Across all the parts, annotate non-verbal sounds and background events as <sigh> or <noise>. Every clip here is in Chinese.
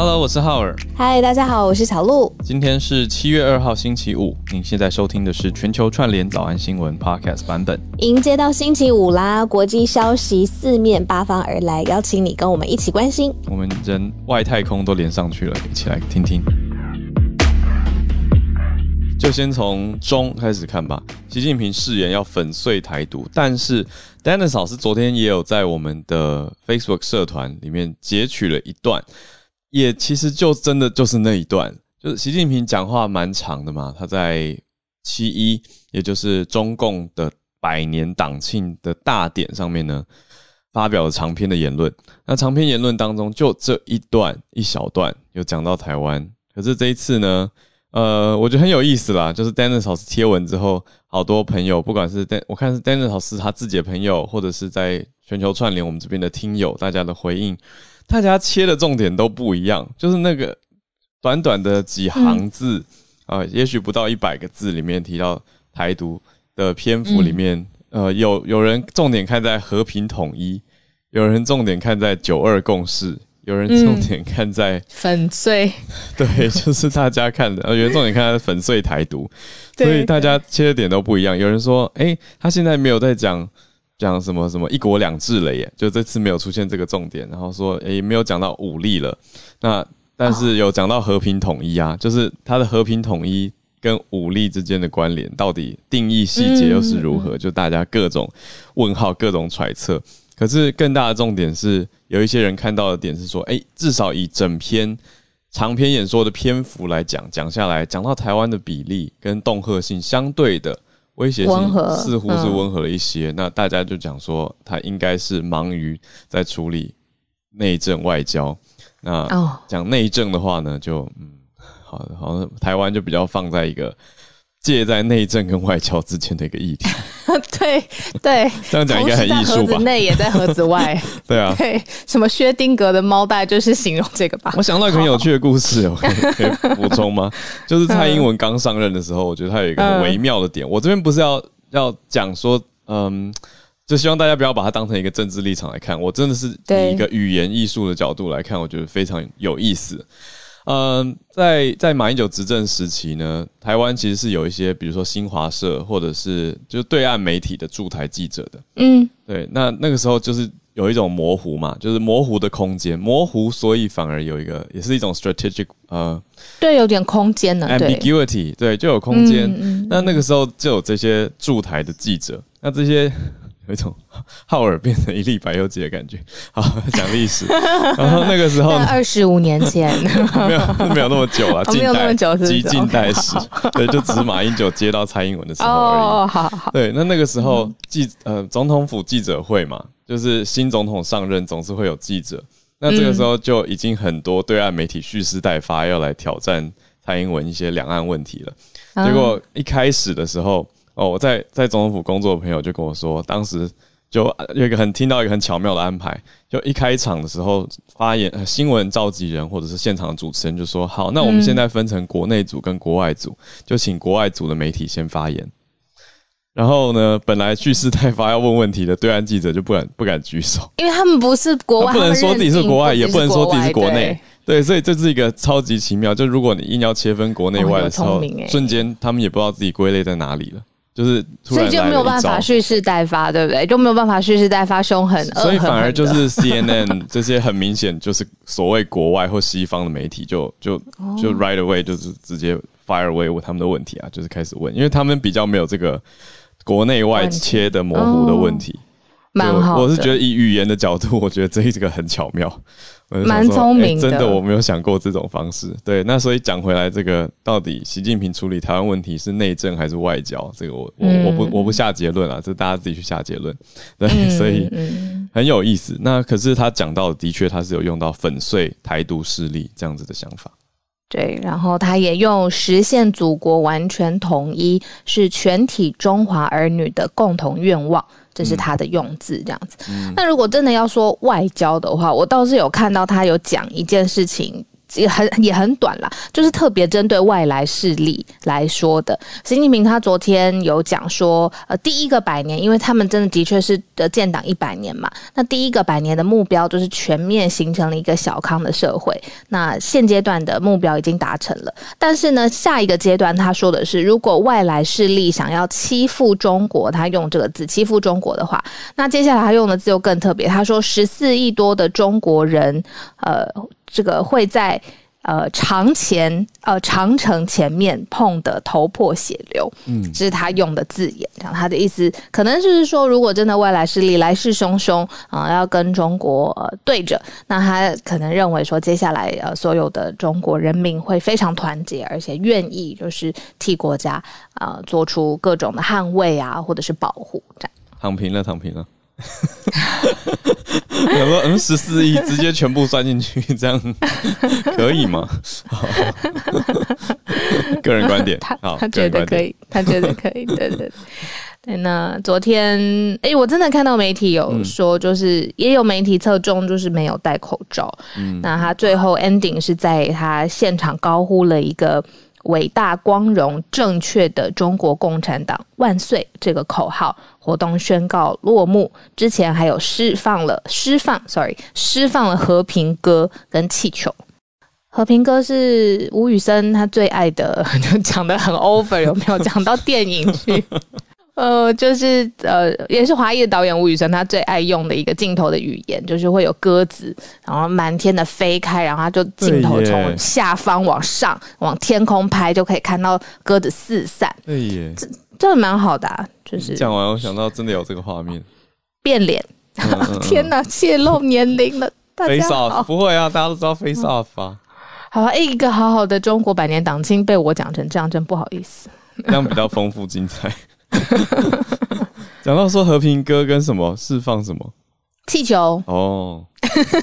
Hello，我是浩尔。嗨，大家好，我是小鹿。今天是七月二号，星期五。您现在收听的是全球串联早安新闻 Podcast 版本。迎接到星期五啦，国际消息四面八方而来，邀请你跟我们一起关心。我们人外太空都连上去了，一起来听听。就先从中开始看吧。习近平誓言要粉碎台独，但是 Dennis 老师昨天也有在我们的 Facebook 社团里面截取了一段。也其实就真的就是那一段，就是习近平讲话蛮长的嘛。他在七一，也就是中共的百年党庆的大典上面呢，发表了长篇的言论。那长篇言论当中，就这一段一小段有讲到台湾。可是这一次呢，呃，我觉得很有意思啦。就是 Dennis 老师贴文之后，好多朋友，不管是丹我看是 Dennis 老师他自己的朋友，或者是在全球串联我们这边的听友，大家的回应。大家切的重点都不一样，就是那个短短的几行字啊，也许不到一百个字里面提到台独的篇幅里面，呃，有有人重点看在和平统一，有人重点看在九二共识，有人重点看在粉碎，<laughs> 对，就是大家看的，呃，有人重点看在粉碎台独，所以大家切的点都不一样。有人说，哎，他现在没有在讲。讲什么什么一国两制了耶？就这次没有出现这个重点，然后说诶没有讲到武力了，那但是有讲到和平统一啊，就是它的和平统一跟武力之间的关联到底定义细节又是如何？就大家各种问号，各种揣测。可是更大的重点是，有一些人看到的点是说，诶，至少以整篇长篇演说的篇幅来讲，讲下来讲到台湾的比例跟恫吓性相对的。威胁性似乎是温和了一些，那大家就讲说他应该是忙于在处理内政外交。那讲内政的话呢，就嗯，好，好像台湾就比较放在一个介在内政跟外交之间的一个议题。<laughs> 对对，这样讲应该很艺术吧？内也在盒子外。<laughs> 对啊，对，什么薛丁格的猫袋就是形容这个吧？我想到一个很有趣的故事，<laughs> 我可以补充吗？就是蔡英文刚上任的时候，我觉得他有一个很微妙的点。我这边不是要要讲说，嗯，就希望大家不要把它当成一个政治立场来看。我真的是以一个语言艺术的角度来看，我觉得非常有意思。嗯，在在马英九执政时期呢，台湾其实是有一些，比如说新华社或者是就对岸媒体的驻台记者的。嗯，对，那那个时候就是有一种模糊嘛，就是模糊的空间，模糊，所以反而有一个，也是一种 strategic，呃，对，有点空间呢，ambiguity，对，就有空间。那那个时候就有这些驻台的记者，那这些。有一种 <laughs> 浩尔变成一粒白油鸡的感觉。好，讲历史，然后那个时候二十五年前，<laughs> 没有没有那么久啊，没有那么久，极近代史，<laughs> 对，就只是马英九接到蔡英文的时候而已。哦，好好。对，那那个时候记呃总统府记者会嘛，就是新总统上任总是会有记者，那这个时候就已经很多对岸媒体蓄势待发，要来挑战蔡英文一些两岸问题了。结果一开始的时候。哦，我在在总统府工作的朋友就跟我说，当时就有一个很听到一个很巧妙的安排，就一开场的时候发言，新闻召集人或者是现场主持人就说：“好，那我们现在分成国内组跟国外组，就请国外组的媒体先发言。然后呢，本来蓄势待发要问问题的对岸记者就不敢不敢举手，因为他们不是国外，不能说自己是国外，也不能说自己是国内。对，所以这是一个超级奇妙。就如果你硬要切分国内外的时候，瞬间他们也不知道自己归类在哪里了。”就是，所以就没有办法蓄势待发，对不对？就没有办法蓄势待发，凶狠。所以反而就是 CNN <laughs> 这些很明显就是所谓国外或西方的媒体，就就就 right away 就是直接 fire away 问他们的问题啊，就是开始问，因为他们比较没有这个国内外切的模糊的问题。蛮好，我是觉得以语言的角度，我觉得这一个很巧妙，蛮聪明的。真的，我没有想过这种方式。对，那所以讲回来，这个到底习近平处理台湾问题是内政还是外交？这个我我我不我不下结论啊，这大家自己去下结论。<laughs> 对，所以很有意思。那可是他讲到的，的确他是有用到粉碎台独势力这样子的想法。对，然后他也用实现祖国完全统一是全体中华儿女的共同愿望。这是他的用字这样子。那如果真的要说外交的话，我倒是有看到他有讲一件事情，也很也很短啦，就是特别针对外来势力来说的。习近平他昨天有讲说，呃，第一个百年，因为他们真的的确是的建党一百年嘛，那第一个百年的目标就是全面形成了一个小康的社会。那现阶段的目标已经达成了，但是呢，下一个阶段他说的是，如果外来势力想要欺负中国，他用这个字欺负中国的话，那接下来他用的字又更特别，他说十四亿多的中国人，呃。这个会在呃长前呃长城前面碰得头破血流，嗯，这是他用的字眼。讲他的意思，可能就是说，如果真的外来势力来势汹汹啊，要跟中国对着，那他可能认为说，接下来呃所有的中国人民会非常团结，而且愿意就是替国家啊做出各种的捍卫啊，或者是保护。这样躺平了，躺平了。<laughs> 有没有嗯十四亿直接全部算进去，这样可以吗？<laughs> 个人观点，<laughs> 他他觉得可以，他觉得可以，对对对。那昨天哎，我真的看到媒体有说，就是也有媒体侧重，就是没有戴口罩。嗯，那他最后 ending 是在他现场高呼了一个。伟大、光荣、正确的中国共产党万岁！这个口号活动宣告落幕。之前还有释放了释放，sorry，释放了和平鸽跟气球。和平鸽是吴宇森他最爱的，<laughs> 就讲的很 over，有没有讲到电影去？<laughs> 呃，就是呃，也是华裔的导演吴宇森，他最爱用的一个镜头的语言，就是会有鸽子，然后满天的飞开，然后他就镜头从下方往上往天空拍，就可以看到鸽子四散。这这蛮好的，就是讲完我想到真的有这个画面，变脸，天哪，泄露年龄了，face off 不会啊，大家都知道 face off 啊。好吧，一个好好的中国百年党庆被我讲成这样，真不好意思。这样比较丰富精彩。<laughs> 讲到说和平鸽跟什么释放什么气球哦，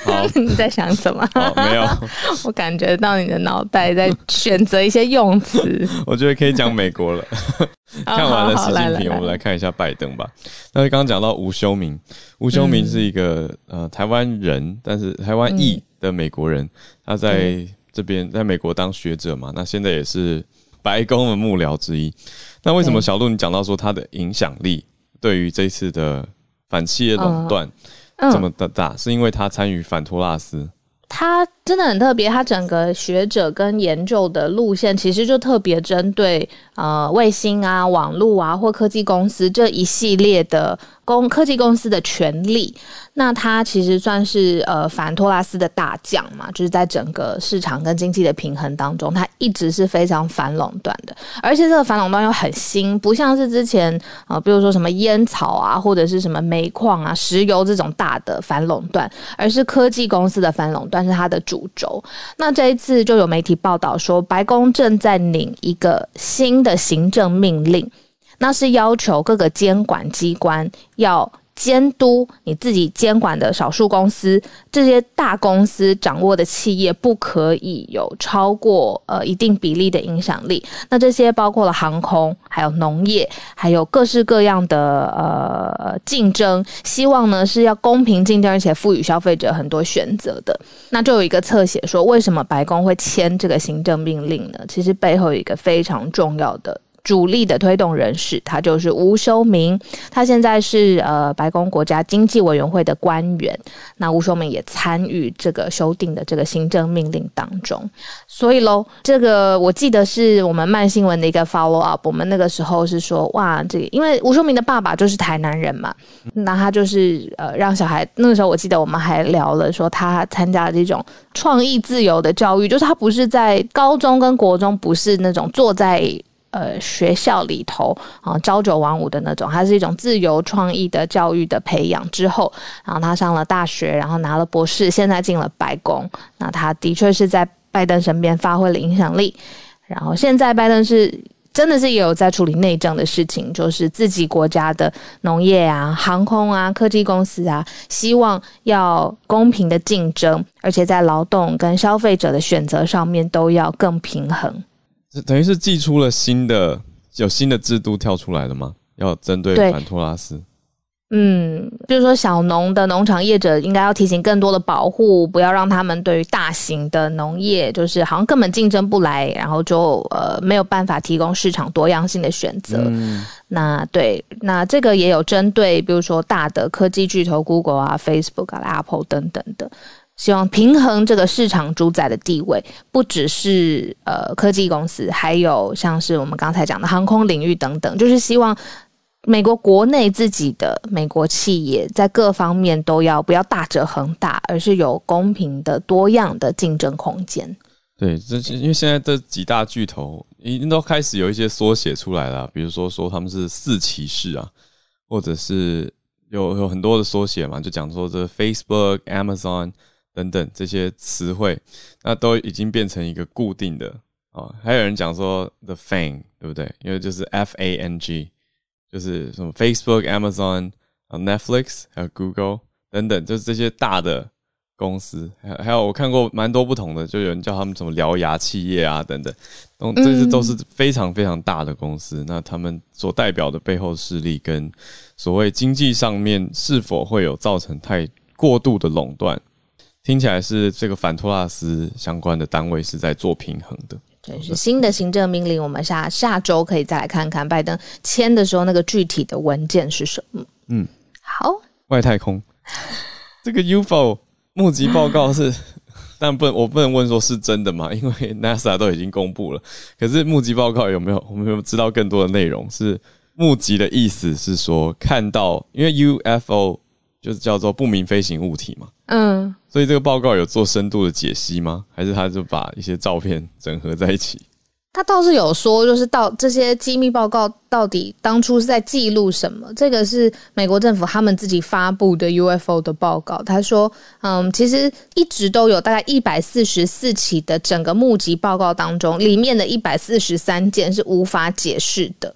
好，<laughs> 你在想什么？没有，<laughs> 我感觉到你的脑袋在选择一些用词。我觉得可以讲美国了。看完了习近平，我们来看一下拜登吧。那刚刚讲到吴修明，吴修明是一个呃台湾人，但是台湾裔的美国人，他在这边在美国当学者嘛，那现在也是白宫的幕僚之一。那为什么小鹿你讲到说他的影响力对于这次的反企业垄断这么的大，是因为他参与反托拉斯？他真的很特别，他整个学者跟研究的路线其实就特别针对呃卫星啊、网络啊或科技公司这一系列的。公科技公司的权利，那他其实算是呃反托拉斯的大将嘛，就是在整个市场跟经济的平衡当中，他一直是非常反垄断的，而且这个反垄断又很新，不像是之前啊，比如说什么烟草啊，或者是什么煤矿啊、石油这种大的反垄断，而是科技公司的反垄断是它的主轴。那这一次就有媒体报道说，白宫正在领一个新的行政命令。那是要求各个监管机关要监督你自己监管的少数公司，这些大公司掌握的企业不可以有超过呃一定比例的影响力。那这些包括了航空、还有农业、还有各式各样的呃竞争，希望呢是要公平竞争，而且赋予消费者很多选择的。那就有一个侧写说，为什么白宫会签这个行政命令呢？其实背后有一个非常重要的。主力的推动人士，他就是吴修明，他现在是呃白宫国家经济委员会的官员。那吴修明也参与这个修订的这个行政命令当中。所以喽，这个我记得是我们慢新闻的一个 follow up。我们那个时候是说，哇，这个因为吴修明的爸爸就是台南人嘛，那他就是呃让小孩那个时候我记得我们还聊了说他参加了这种创意自由的教育，就是他不是在高中跟国中不是那种坐在。呃，学校里头啊，朝九晚五的那种，它是一种自由创意的教育的培养。之后，然后他上了大学，然后拿了博士，现在进了白宫。那他的确是在拜登身边发挥了影响力。然后现在拜登是真的是也有在处理内政的事情，就是自己国家的农业啊、航空啊、科技公司啊，希望要公平的竞争，而且在劳动跟消费者的选择上面都要更平衡。等于是寄出了新的有新的制度跳出来了吗？要针对反托拉斯？嗯，就是说小农的农场业者应该要提醒更多的保护，不要让他们对于大型的农业就是好像根本竞争不来，然后就呃没有办法提供市场多样性的选择。那对，那这个也有针对，比如说大的科技巨头 Google 啊、Facebook 啊、Apple 等等的，希望平衡这个市场主宰的地位，不只是呃科技公司，还有像是我们刚才讲的航空领域等等，就是希望。美国国内自己的美国企业在各方面都要不要大折恒大，而是有公平的多样的竞争空间。对，这因为现在这几大巨头已经都开始有一些缩写出来了，比如说说他们是四骑士啊，或者是有有很多的缩写嘛，就讲说这 Facebook、Amazon 等等这些词汇，那都已经变成一个固定的啊。还有人讲说 The Fang，对不对？因为就是 F A N G。就是什么 Facebook、Amazon、啊 Netflix 还有 Google 等等，就是这些大的公司，还还有我看过蛮多不同的，就有人叫他们什么獠牙企业啊等等，都这些都是非常非常大的公司。那他们所代表的背后势力跟所谓经济上面是否会有造成太过度的垄断，听起来是这个反托拉斯相关的单位是在做平衡的。对，是新的行政命令。我们下下周可以再来看看拜登签的时候那个具体的文件是什么。嗯，好，外太空这个 UFO 募集报告是，但不，我不能问说是真的吗？因为 NASA 都已经公布了。可是募集报告有没有？我们有没有知道更多的内容？是募集的意思是说看到，因为 UFO 就是叫做不明飞行物体嘛。嗯。所以这个报告有做深度的解析吗？还是他就把一些照片整合在一起？他倒是有说，就是到这些机密报告到底当初是在记录什么？这个是美国政府他们自己发布的 UFO 的报告。他说，嗯，其实一直都有大概一百四十四起的整个募集报告当中，里面的一百四十三件是无法解释的。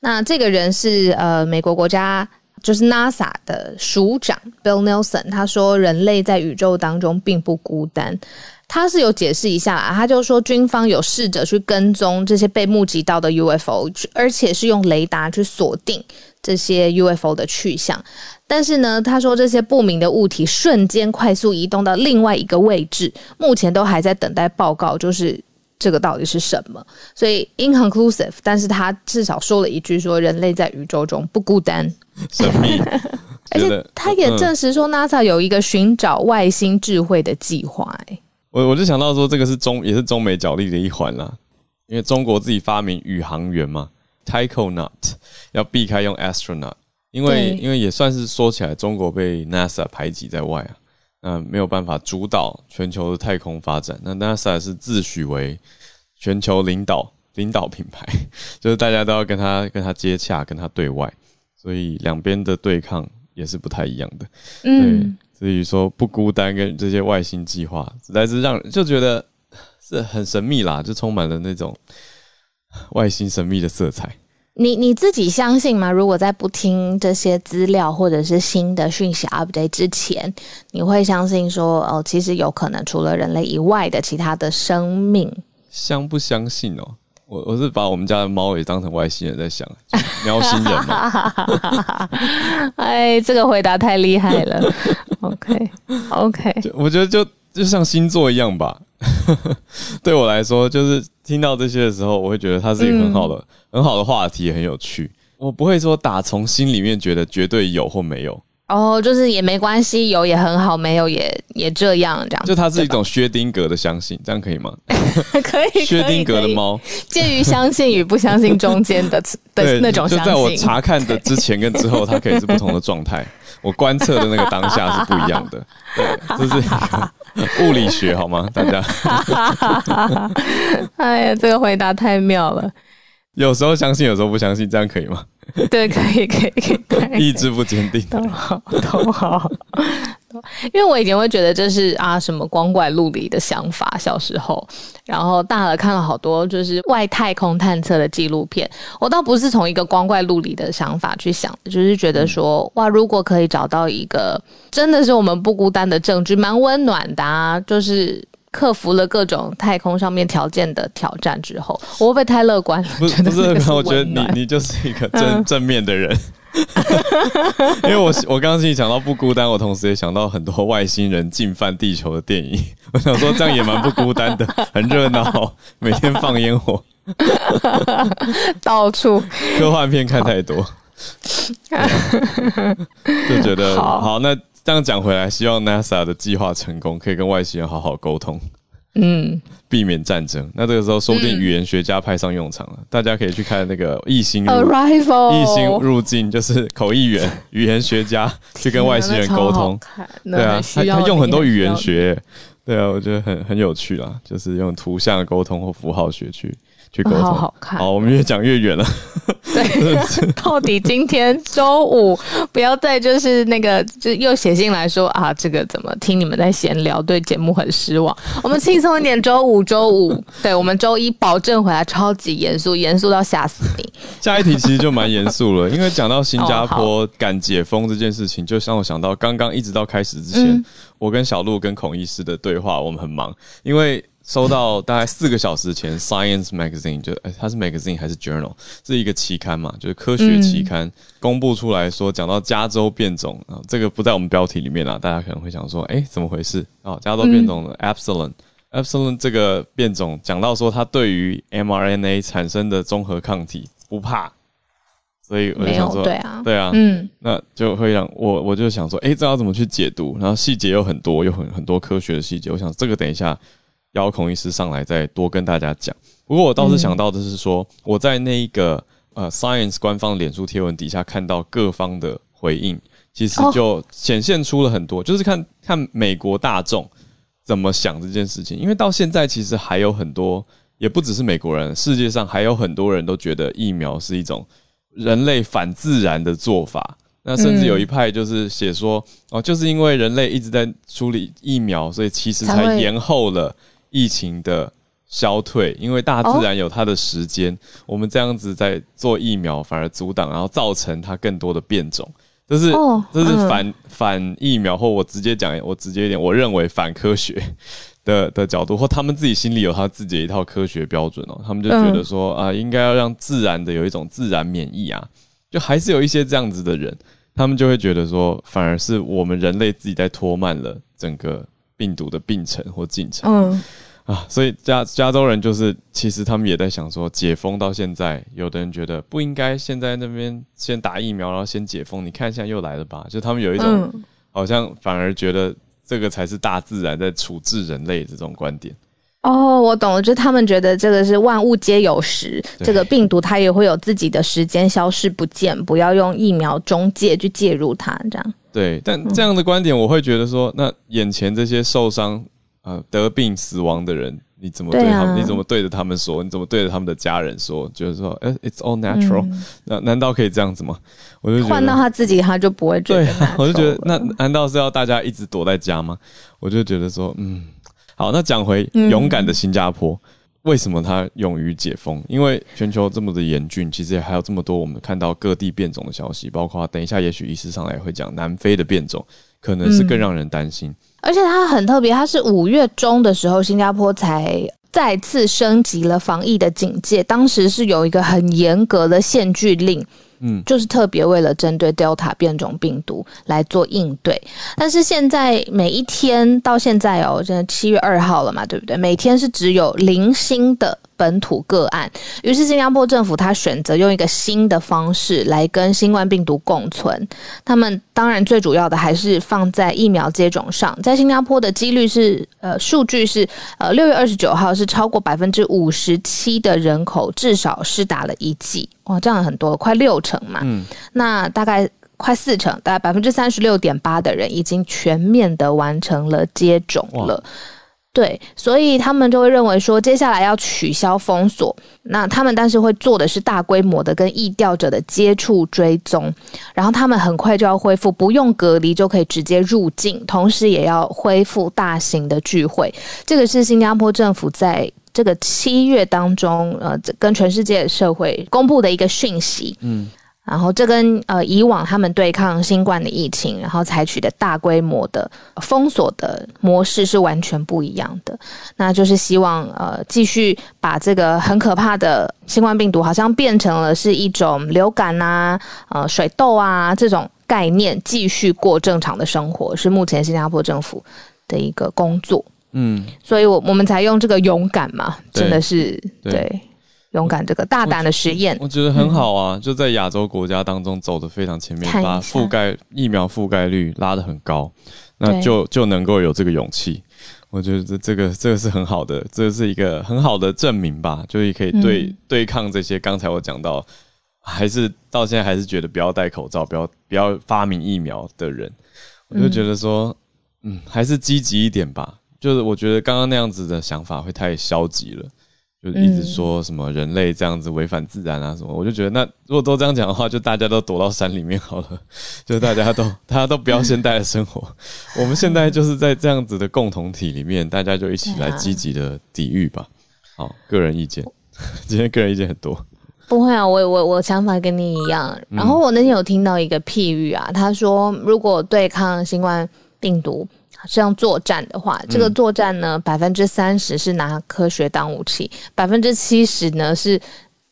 那这个人是呃美国国家。就是 NASA 的署长 Bill Nelson，他说人类在宇宙当中并不孤单。他是有解释一下，他就说军方有试着去跟踪这些被目击到的 UFO，而且是用雷达去锁定这些 UFO 的去向。但是呢，他说这些不明的物体瞬间快速移动到另外一个位置，目前都还在等待报告，就是这个到底是什么。所以 inconclusive，但是他至少说了一句，说人类在宇宙中不孤单。神秘，<laughs> 而且他也证实说，NASA 有一个寻找外星智慧的计划。哎，我我就想到说，这个是中也是中美角力的一环啦。因为中国自己发明宇航员嘛，Taikonaut 要避开用 Astronaut，因为因为也算是说起来，中国被 NASA 排挤在外啊，那没有办法主导全球的太空发展。那 NASA 是自诩为全球领导领导品牌，<laughs> 就是大家都要跟他跟他接洽，跟他对外。所以两边的对抗也是不太一样的，嗯，所以说不孤单跟这些外星计划，实在是让人就觉得 <laughs> 是很神秘啦，就充满了那种 <laughs> 外星神秘的色彩。你你自己相信吗？如果在不听这些资料或者是新的讯息 update 之前，你会相信说哦，其实有可能除了人类以外的其他的生命？相不相信哦？我我是把我们家的猫也当成外星人在想，喵星人嘛。<laughs> 哎，这个回答太厉害了。<laughs> OK OK，我觉得就就像星座一样吧。<laughs> 对我来说，就是听到这些的时候，我会觉得它是一个很好的很好的话题，很有趣。我不会说打从心里面觉得绝对有或没有。哦，就是也没关系，有也很好，没有也也这样，这样。就它是一种薛丁格的相信，这样可以吗？<laughs> 可以。薛丁格的猫，介于相信与不相信中间的 <laughs> 的那种相信。就在我查看的之前跟之后，它可以是不同的状态。我观测的那个当下是不一样的。对，这是 <laughs> 物理学好吗？大家。<laughs> 哎呀，这个回答太妙了。有时候相信，有时候不相信，这样可以吗？对，可以，可以，可以。<laughs> 意志不坚定，都好，都好。<laughs> 因为我以前会觉得这是啊什么光怪陆离的想法，小时候，然后大了看了好多就是外太空探测的纪录片，我倒不是从一个光怪陆离的想法去想，就是觉得说哇，如果可以找到一个真的是我们不孤单的证据，蛮温暖的，啊，就是。克服了各种太空上面条件的挑战之后，我会不会太乐观了？不是，不是，我觉得你你就是一个正正面的人。<laughs> 因为我我刚刚自己讲到不孤单，我同时也想到很多外星人进犯地球的电影。我想说这样也蛮不孤单的，很热闹，每天放烟火，<laughs> 到处科幻片看太多，<laughs> 就觉得好好。那这样讲回来，希望 NASA 的计划成功，可以跟外星人好好沟通。嗯，避免战争，那这个时候说不定语言学家派上用场了。大家可以去看那个异星异星入境，就是口译员、语言学家去跟外星人沟通。对啊，他他用很多语言学，对啊，我觉得很很有趣啦，就是用图像沟通或符号学去去沟通。好好看。好，我们越讲越远了。对，<laughs> 到底今天周五不要再就是那个就又写信来说啊，这个怎么听你们在闲聊，对节目很失望。我们轻松一点，周五周五，<laughs> 对我们周一保证回来超级严肃，严肃到吓死你。下一题其实就蛮严肃了，因为讲到新加坡敢解封这件事情，就让我想到刚刚一直到开始之前，我跟小鹿跟孔医师的对话，我们很忙，因为。收到大概四个小时前，Science Magazine 就哎，它是 Magazine 还是 Journal？是一个期刊嘛，就是科学期刊公布出来说，讲到加州变种啊，这个不在我们标题里面啊，大家可能会想说，哎，怎么回事啊？加州变种的 Epsilon，Epsilon 这个变种讲到说，它对于 mRNA 产生的综合抗体不怕，所以我就想说，对啊，对啊，嗯，那就会让我我就想说，哎，这要怎么去解读？然后细节有很多，有很很多科学的细节，我想这个等一下。邀孔医师上来再多跟大家讲。不过我倒是想到的是说，我在那一个呃 Science 官方脸书贴文底下看到各方的回应，其实就显现出了很多，就是看看美国大众怎么想这件事情。因为到现在其实还有很多，也不只是美国人，世界上还有很多人都觉得疫苗是一种人类反自然的做法。那甚至有一派就是写说，哦，就是因为人类一直在处理疫苗，所以其实才延后了。疫情的消退，因为大自然有它的时间，我们这样子在做疫苗反而阻挡，然后造成它更多的变种，这是这是反反疫苗，或我直接讲，我直接一点，我认为反科学的的角度，或他们自己心里有他自己的一套科学标准哦，他们就觉得说啊，应该要让自然的有一种自然免疫啊，就还是有一些这样子的人，他们就会觉得说，反而是我们人类自己在拖慢了整个病毒的病程或进程。嗯。啊，所以加加州人就是，其实他们也在想说，解封到现在，有的人觉得不应该现在那边先打疫苗，然后先解封。你看现在又来了吧？就他们有一种好像反而觉得这个才是大自然在处置人类这种观点。哦，我懂了，就他们觉得这个是万物皆有时，这个病毒它也会有自己的时间消失不见，不要用疫苗中介去介入它，这样。对，但这样的观点，我会觉得说，那眼前这些受伤。啊，得病死亡的人，你怎么对他们？你怎么对着他们说？你怎么对着他们的家人说？就是说，哎，it's all natural，那难道可以这样子吗？我就换到他自己，他就不会觉得。对，我就觉得，那难道是要大家一直躲在家吗？我就觉得说，嗯，好，那讲回勇敢的新加坡，为什么它勇于解封？因为全球这么的严峻，其实也还有这么多我们看到各地变种的消息，包括等一下，也许医师上来会讲南非的变种，可能是更让人担心。而且它很特别，它是五月中的时候，新加坡才再次升级了防疫的警戒，当时是有一个很严格的限聚令。嗯，就是特别为了针对 Delta 变种病毒来做应对，但是现在每一天到现在哦，现在七月二号了嘛，对不对？每天是只有零星的本土个案，于是新加坡政府他选择用一个新的方式来跟新冠病毒共存。他们当然最主要的还是放在疫苗接种上，在新加坡的几率是呃，数据是呃，六月二十九号是超过百分之五十七的人口至少是打了一剂。哇，这样很多，快六成嘛。嗯，那大概快四成，大概百分之三十六点八的人已经全面的完成了接种了。对，所以他们就会认为说，接下来要取消封锁。那他们但是会做的是大规模的跟易调者的接触追踪，然后他们很快就要恢复，不用隔离就可以直接入境，同时也要恢复大型的聚会。这个是新加坡政府在。这个七月当中，呃，跟全世界社会公布的一个讯息，嗯，然后这跟呃以往他们对抗新冠的疫情，然后采取的大规模的封锁的模式是完全不一样的。那就是希望呃继续把这个很可怕的新冠病毒，好像变成了是一种流感啊、呃水痘啊这种概念，继续过正常的生活，是目前新加坡政府的一个工作。嗯，所以我我们才用这个勇敢嘛，真的是对对勇敢这个大胆的实验。我觉得很好啊，就在亚洲国家当中走的非常前面，把覆盖疫苗覆盖率拉得很高，那就就能够有这个勇气。我觉得这这个这个是很好的，这是一个很好的证明吧，就是可以对、嗯对抗这些。刚才我讲到，还是到现在还是觉得不要戴口罩，不要不要发明疫苗的人，我就觉得说，嗯，还是积极一点吧。就是我觉得刚刚那样子的想法会太消极了。就一直说什么人类这样子违反自然啊什么，我就觉得那如果都这样讲的话，就大家都躲到山里面好了，<laughs> 就大家都 <laughs> 大家都不要现代的生活。我们现在就是在这样子的共同体里面，大家就一起来积极的抵御吧。好，个人意见，<laughs> 今天个人意见很多。不会啊，我我我想法跟你一样。然后我那天有听到一个譬喻啊，他说如果对抗新冠病毒这样作战的话，这个作战呢，百分之三十是拿科学当武器，百分之七十呢是。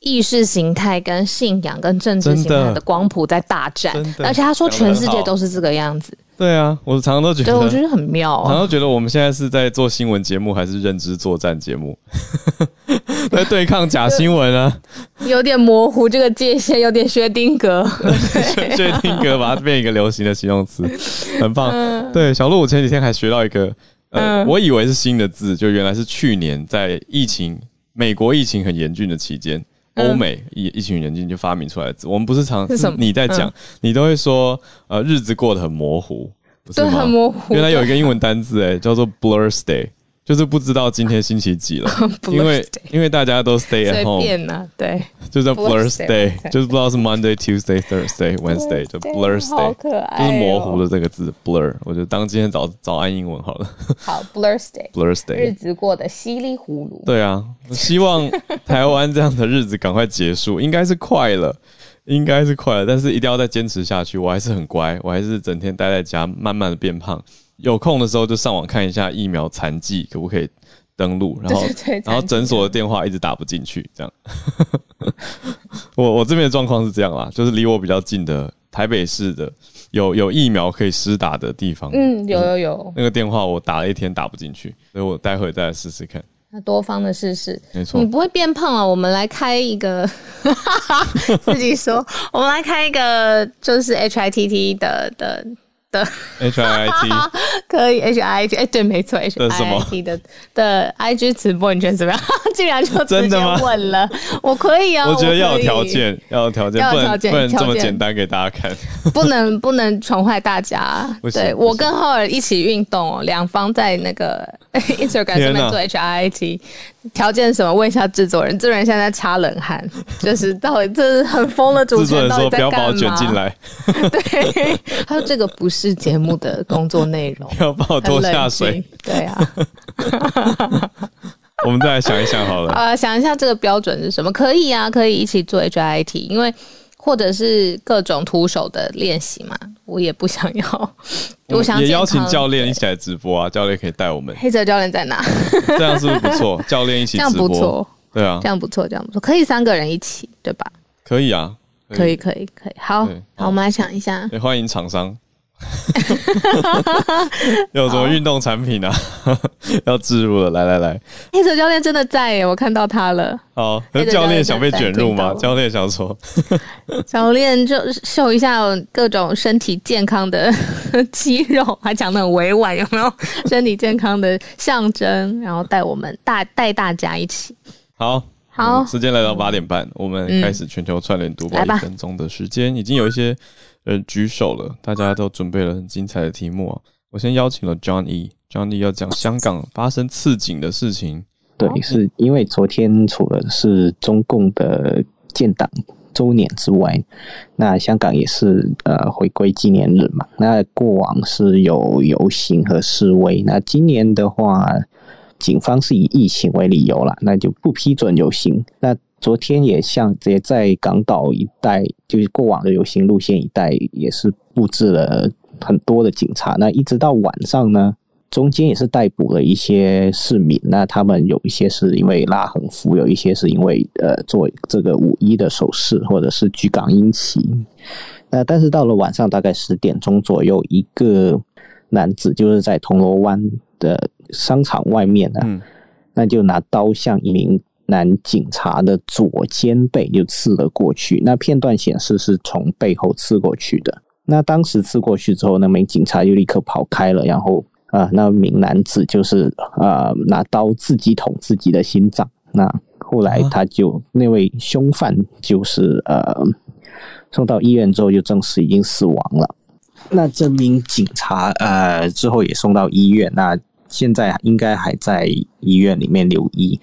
意识形态、跟信仰、跟政治形态的光谱在大战而且他说全世界都是这个样子，对啊，我常常都觉对得，我觉得很妙啊。常常觉得我们现在是在做新闻节目，还是认知作战节目？<laughs> 在对抗假新闻啊！<laughs> 有点模糊这个界限，有点薛定格。<laughs> 薛定格把它变一个流行的形容词，很棒。嗯对，小鹿，我前几天还学到一个，呃，我以为是新的字，就原来是去年在疫情美国疫情很严峻的期间，欧美疫疫情很严峻就发明出来的字。我们不是常你在讲，你都会说，呃，日子过得很模糊，不是？很模糊。原来有一个英文单字，哎，叫做 blur stay。就是不知道今天星期几了，<laughs> 因为因为大家都 stay at home，便呢、对，就叫 Blur stay，stay，就是不知道是 Monday、Tuesday、Thursday、Wednesday，就 blur 好 stay，可爱、哦，就是模糊的。这个字 blur，我就当今天早早安英文好了 <laughs> 好，blur stay，，blur 日 stay 日。子过得稀里糊涂。对啊，我希望 <laughs> 台湾这样的日子赶快结束，应该是快了，应该是快了，但是一定要再坚持下去。我还是很乖，我还是整天待在家，慢慢的变胖。有空的时候就上网看一下疫苗残疾可不可以登录，然后然后诊所的电话一直打不进去，这样。<laughs> 我我这边的状况是这样啦，就是离我比较近的台北市的有有疫苗可以施打的地方，嗯，有有有，那个电话我打了一天打不进去，所以我待会再来试试看。那多方的试试。没错你，不会变胖啊？我们来开一个，<laughs> 自己说，我们来开一个，就是 H I T T 的的的，H I I T <laughs> 可以 H I T，哎，对，没错，H I I T 的的 I G 直播，你觉得怎么样？<laughs> 竟然就直接问了，我可以啊，我觉得要有条，件，要有条件，不能要件不能这么简单给大家看。不能不能宠坏大家 <laughs> 对我跟浩尔一起运动哦，两方在那个 Instagram 上面做 H I T，条件什么？问一下制作人，制作人现在在擦冷汗，就是到底这是很疯的主持人到底在说不要把我干嘛？卷进来，对，他说这个不是节目的工作内容，<laughs> 不要把我拖下水。对啊，<laughs> 我们再来想一想好了。呃，想一下这个标准是什么？可以啊，可以一起做 H I T，因为或者是各种徒手的练习嘛，我也不想要，<laughs> 我想也邀请教练一起来直播啊，教练可以带我们，黑泽教练在哪？这样是不是不错？教练一起这样不错，对啊这，样不错，这样不错，可以三个人一起，对吧？可以啊，可以，可以，可以。好，好，我们来想一下，也欢迎厂商。<laughs> 有什么运动产品啊？<laughs> 要置入了，来来来，黑泽教练真的在耶，我看到他了。好，可是黑的教练想被卷入吗？教练想说，<laughs> 教练就秀一下各种身体健康的肌肉，还讲的很委婉，有没有？身体健康的象征，然后带我们大带大家一起。好。好嗯时间来到八点半，我们开始全球串联读吧一分钟的时间，已经有一些呃举手了，大家都准备了很精彩的题目啊。我先邀请了 John E，John E 要讲香港发生刺警的事情。对，是因为昨天除了是中共的建党周年之外，那香港也是呃回归纪念日嘛。那过往是有游行和示威，那今年的话，警方是以疫情为理由啦，那就不批准游行。那昨天也像也在港岛一带，就是过往的游行路线一带，也是布置了很多的警察。那一直到晚上呢，中间也是逮捕了一些市民。那他们有一些是因为拉横幅，有一些是因为呃做这个五一的手势，或者是举港英旗。那但是到了晚上大概十点钟左右，一个男子就是在铜锣湾的商场外面呢，那就拿刀向一名。男警察的左肩背就刺了过去，那片段显示是从背后刺过去的。那当时刺过去之后，那名警察就立刻跑开了，然后啊，那名男子就是啊拿刀自己捅自己的心脏。那后来他就那位凶犯就是呃送到医院之后就证实已经死亡了。那这名警察呃之后也送到医院，那现在应该还在医院里面留医。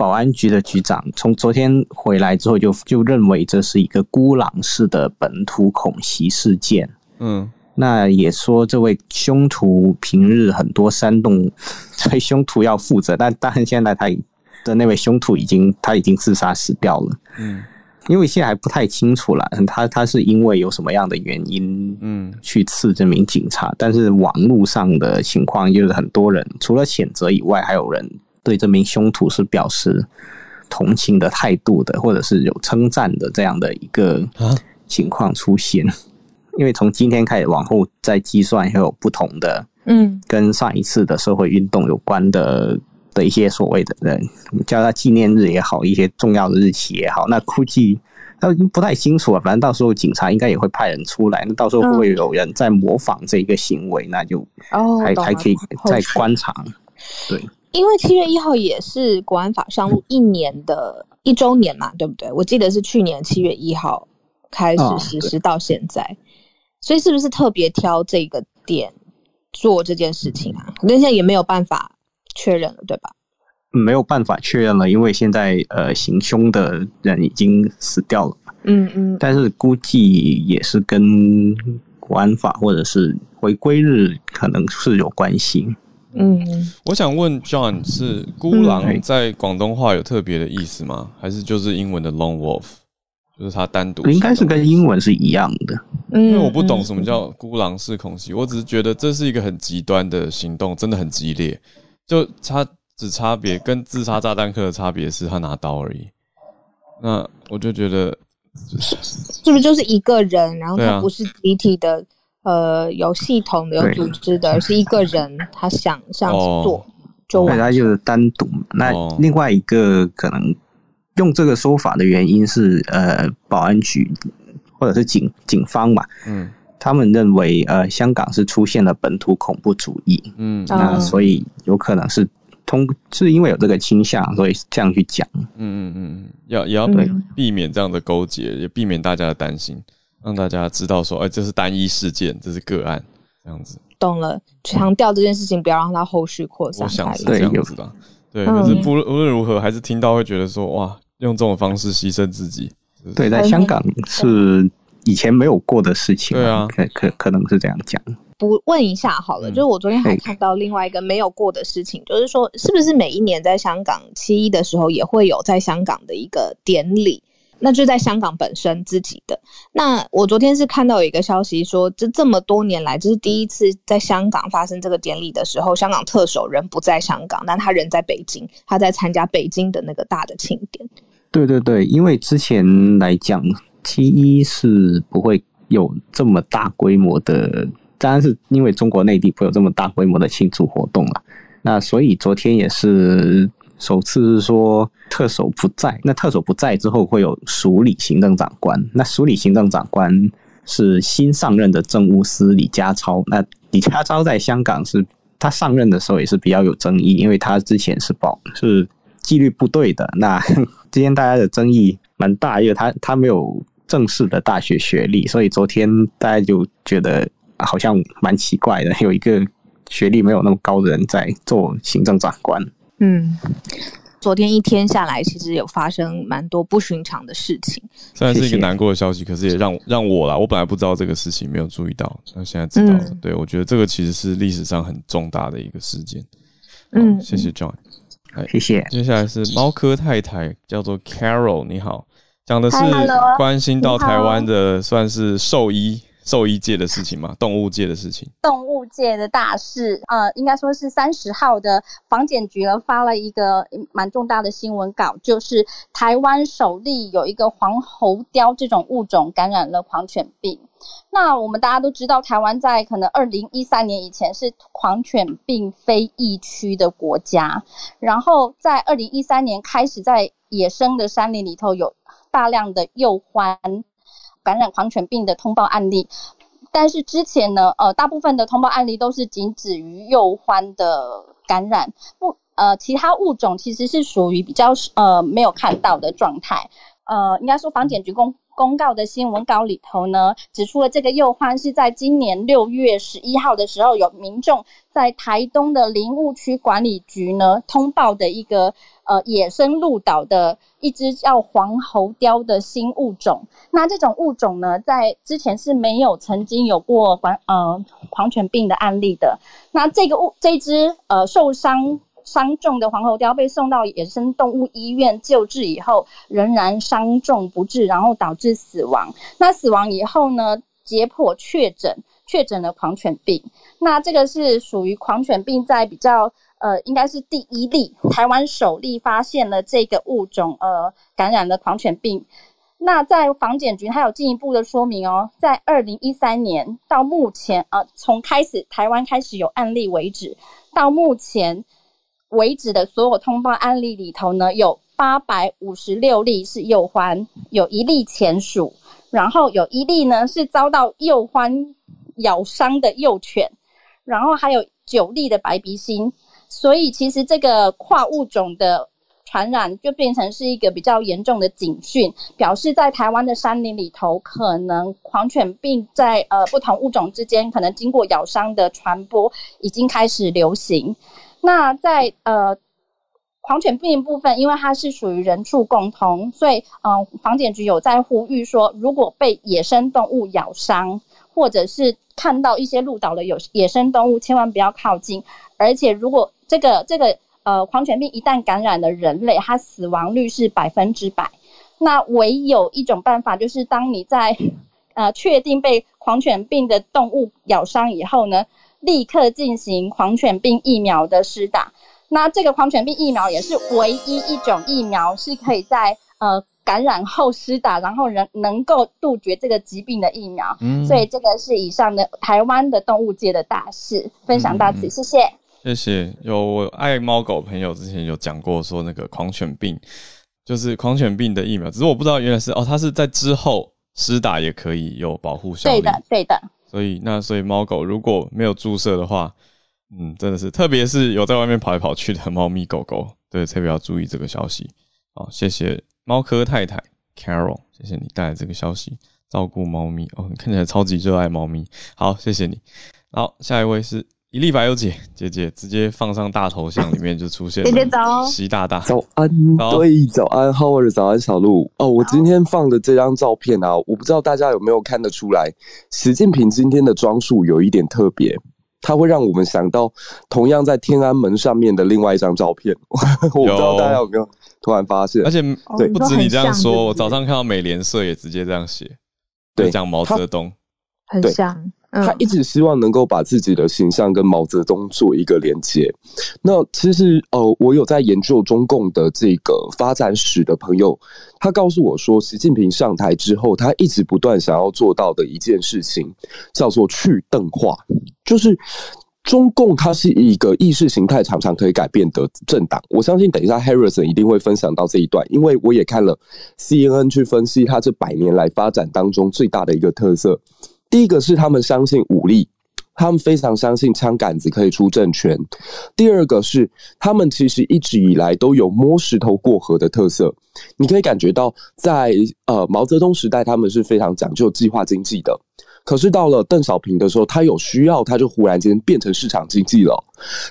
保安局的局长从昨天回来之后，就就认为这是一个孤狼式的本土恐袭事件。嗯，那也说这位凶徒平日很多煽动，所以凶徒要负责。但但现在他的那位凶徒已经他已经自杀死掉了。嗯，因为现在还不太清楚了，他他是因为有什么样的原因，嗯，去刺这名警察。但是网络上的情况就是很多人除了谴责以外，还有人。对这名凶徒是表示同情的态度的，或者是有称赞的这样的一个情况出现。因为从今天开始往后再计算，会有不同的嗯，跟上一次的社会运动有关的的一些所谓的人，叫他纪念日也好，一些重要的日期也好，那估计他已经不太清楚了。反正到时候警察应该也会派人出来，那到时候会不会有人在模仿这一个行为？那就哦，还还可以再观察，对。因为七月一号也是国安法上路一年的一周年嘛，对不对？我记得是去年七月一号开始实施到现在，所以是不是特别挑这个点做这件事情啊？那现在也没有办法确认了，对吧？没有办法确认了，因为现在呃行凶的人已经死掉了。嗯嗯，但是估计也是跟国安法或者是回归日可能是有关系。嗯，我想问 John，是孤狼在广东话有特别的意思吗？还是就是英文的 lone wolf，就是它单独？应该是跟英文是一样的。因为我不懂什么叫孤狼式恐袭，我只是觉得这是一个很极端的行动，真的很激烈。就差只差别跟自杀炸弹客的差别是他拿刀而已。那我就觉得，是不是就是一个人，然后他不是集体的？呃，有系统的、有组织的，而是一个人他想这样子做，就他就是单独。那另外一个可能用这个说法的原因是，呃，保安局或者是警警方嘛，嗯，他们认为呃，香港是出现了本土恐怖主义，嗯，那所以有可能是通是因为有这个倾向，所以这样去讲，嗯嗯嗯，要也要避免这样的勾结，也避免大家的担心。让大家知道说，哎，这是单一事件，这是个案，这样子。懂了，强调这件事情，不要让它后续扩散。我想是这样子的，对。可是不无论如何，还是听到会觉得说，哇，用这种方式牺牲自己。对，在香港是以前没有过的事情。对啊，可可可能是这样讲。不问一下好了，就是我昨天还看到另外一个没有过的事情，就是说，是不是每一年在香港七一的时候，也会有在香港的一个典礼？那就在香港本身自己的。那我昨天是看到有一个消息说，这这么多年来，这是第一次在香港发生这个典礼的时候，香港特首人不在香港，但他人在北京，他在参加北京的那个大的庆典。对对对，因为之前来讲，，T 一是不会有这么大规模的，当然是因为中国内地不会有这么大规模的庆祝活动嘛。那所以昨天也是。首次是说特首不在，那特首不在之后会有署理行政长官。那署理行政长官是新上任的政务司李家超。那李家超在香港是他上任的时候也是比较有争议，因为他之前是保是纪律部队的。那今天大家的争议蛮大，因为他他没有正式的大学学历，所以昨天大家就觉得好像蛮奇怪的，有一个学历没有那么高的人在做行政长官。嗯，昨天一天下来，其实有发生蛮多不寻常的事情。虽然是一个难过的消息，可是也让让我啦，我本来不知道这个事情，没有注意到，那现在知道了。对我觉得这个其实是历史上很重大的一个事件。嗯，谢谢 John。谢谢。接下来是猫科太太，叫做 Carol，你好，讲的是关心到台湾的算是兽医兽医界的事情嘛，动物界的事情。动物界的大事，呃，应该说是三十号的房检局呢发了一个蛮重大的新闻稿，就是台湾首例有一个黄喉貂这种物种感染了狂犬病。那我们大家都知道，台湾在可能二零一三年以前是狂犬病非疫区的国家，然后在二零一三年开始在野生的山林里头有大量的幼獾感染狂犬病的通报案例。但是之前呢，呃，大部分的通报案例都是仅止于幼獾的感染，不，呃，其他物种其实是属于比较呃没有看到的状态。呃，应该说房检局公公告的新闻稿里头呢，指出了这个幼獾是在今年六月十一号的时候，有民众在台东的林务区管理局呢通报的一个呃野生鹿岛的一只叫黄喉貂的新物种。那这种物种呢，在之前是没有曾经有过狂呃狂犬病的案例的。那这个物这只呃受伤伤重的黄喉貂被送到野生动物医院救治以后，仍然伤重不治，然后导致死亡。那死亡以后呢，解剖确诊确诊了狂犬病。那这个是属于狂犬病在比较呃，应该是第一例，台湾首例发现了这个物种呃感染了狂犬病。那在防检局还有进一步的说明哦，在二零一三年到目前，呃，从开始台湾开始有案例为止，到目前为止的所有通报案例里头呢，有八百五十六例是幼獾，有一例前属，然后有一例呢是遭到幼獾咬伤的幼犬，然后还有九例的白鼻心，所以其实这个跨物种的传染就变成是一个比较严重的警讯，表示在台湾的山林里头，可能狂犬病在呃不同物种之间，可能经过咬伤的传播已经开始流行。那在呃狂犬病部分，因为它是属于人畜共通，所以嗯、呃，防检局有在呼吁说，如果被野生动物咬伤，或者是看到一些鹿岛的有野生动物，千万不要靠近。而且，如果这个这个呃狂犬病一旦感染了人类，它死亡率是百分之百。那唯有一种办法，就是当你在呃确定被狂犬病的动物咬伤以后呢，立刻进行狂犬病疫苗的施打。那这个狂犬病疫苗也是唯一一种疫苗是可以在呃感染后施打，然后能能够杜绝这个疾病的疫苗。嗯所以这个是以上的台湾的动物界的大事，分享到此，嗯谢谢。谢谢。有我爱猫狗朋友之前有讲过，说那个狂犬病就是狂犬病的疫苗，只是我不知道原来是哦，它是在之后施打也可以有保护效力。对的，对的。所以那所以猫狗如果没有注射的话，嗯，真的是，特别是有在外面跑来跑去的猫咪狗狗，<laughs> 对，特别要注意这个消息。好，谢谢猫科太太 Carol，谢谢你带来这个消息，照顾猫咪哦，你看起来超级热爱猫咪。好，谢谢你。好，下一位是一粒白油姐姐姐，直接放上大头像里面就出现了。姐姐早习大大，早安早，对，早安，Howard，早安，小鹿。哦，我今天放的这张照片啊，我不知道大家有没有看得出来，习近平今天的装束有一点特别，它会让我们想到同样在天安门上面的另外一张照片。<laughs> 我不知道大家有没有突然发现而？且对不止你这样说，我早上上看到美联社也直接这样写，对就讲毛泽东。对很像，他一直希望能够把自己的形象跟毛泽东做一个连接。那其实呃，我有在研究中共的这个发展史的朋友，他告诉我说，习近平上台之后，他一直不断想要做到的一件事情，叫做去邓化，就是。中共它是一个意识形态常常可以改变的政党，我相信等一下 Harrison 一定会分享到这一段，因为我也看了 CNN 去分析它这百年来发展当中最大的一个特色。第一个是他们相信武力，他们非常相信枪杆子可以出政权。第二个是他们其实一直以来都有摸石头过河的特色。你可以感觉到在，呃毛泽东时代，他们是非常讲究计划经济的。可是到了邓小平的时候，他有需要，他就忽然间变成市场经济了。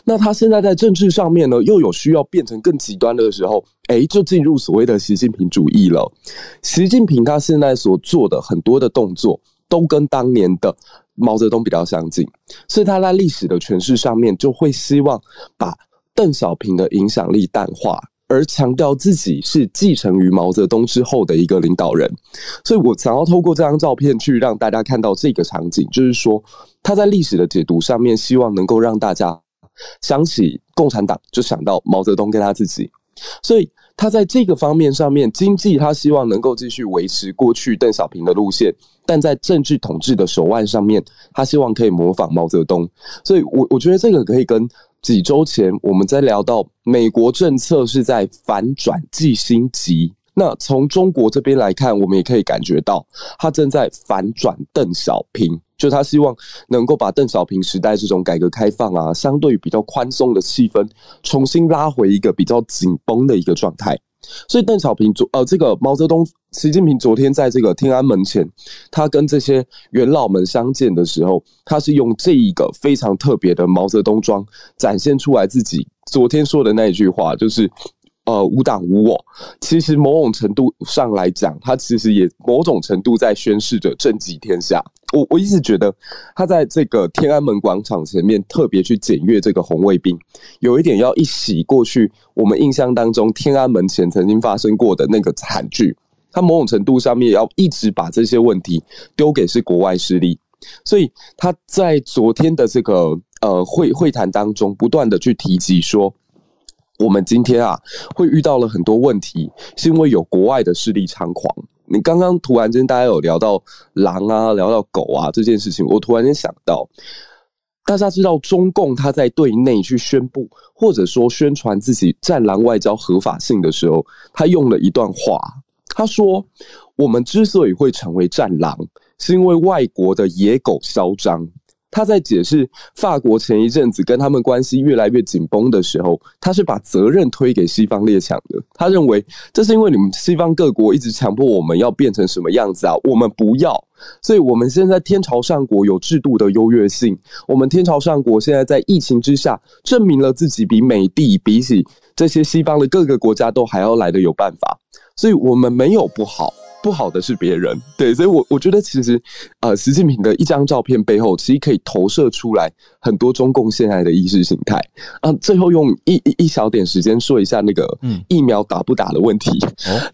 那他现在在政治上面呢，又有需要变成更极端的时候，诶，就进入所谓的习近平主义了。习近平他现在所做的很多的动作，都跟当年的毛泽东比较相近，所以他在历史的诠释上面就会希望把邓小平的影响力淡化，而强调自己是继承于毛泽东之后的一个领导人。所以我想要透过这张照片去让大家看到这个场景，就是说他在历史的解读上面，希望能够让大家想起共产党，就想到毛泽东跟他自己。所以他在这个方面上面，经济他希望能够继续维持过去邓小平的路线，但在政治统治的手腕上面，他希望可以模仿毛泽东。所以，我我觉得这个可以跟几周前我们在聊到美国政策是在反转继新级。那从中国这边来看，我们也可以感觉到，他正在反转邓小平。就他希望能够把邓小平时代这种改革开放啊，相对比较宽松的气氛，重新拉回一个比较紧绷的一个状态。所以邓小平昨呃，这个毛泽东、习近平昨天在这个天安门前，他跟这些元老们相见的时候，他是用这一个非常特别的毛泽东装，展现出来自己昨天说的那一句话，就是。呃，无党无我，其实某种程度上来讲，他其实也某种程度在宣示着政绩天下。我我一直觉得，他在这个天安门广场前面特别去检阅这个红卫兵，有一点要一洗过去我们印象当中天安门前曾经发生过的那个惨剧。他某种程度上面要一直把这些问题丢给是国外势力，所以他在昨天的这个呃会会谈当中，不断的去提及说。我们今天啊，会遇到了很多问题，是因为有国外的势力猖狂。你刚刚突然间大家有聊到狼啊，聊到狗啊这件事情，我突然间想到，大家知道中共他在对内去宣布或者说宣传自己战狼外交合法性的时候，他用了一段话，他说：“我们之所以会成为战狼，是因为外国的野狗嚣张。”他在解释法国前一阵子跟他们关系越来越紧绷的时候，他是把责任推给西方列强的。他认为这是因为你们西方各国一直强迫我们要变成什么样子啊，我们不要。所以，我们现在天朝上国有制度的优越性，我们天朝上国现在在疫情之下证明了自己比美帝比起这些西方的各个国家都还要来的有办法。所以我们没有不好。不好的是别人，对，所以，我我觉得其实，呃，习近平的一张照片背后，其实可以投射出来很多中共现在的意识形态。啊，最后用一一一小点时间说一下那个疫苗打不打的问题。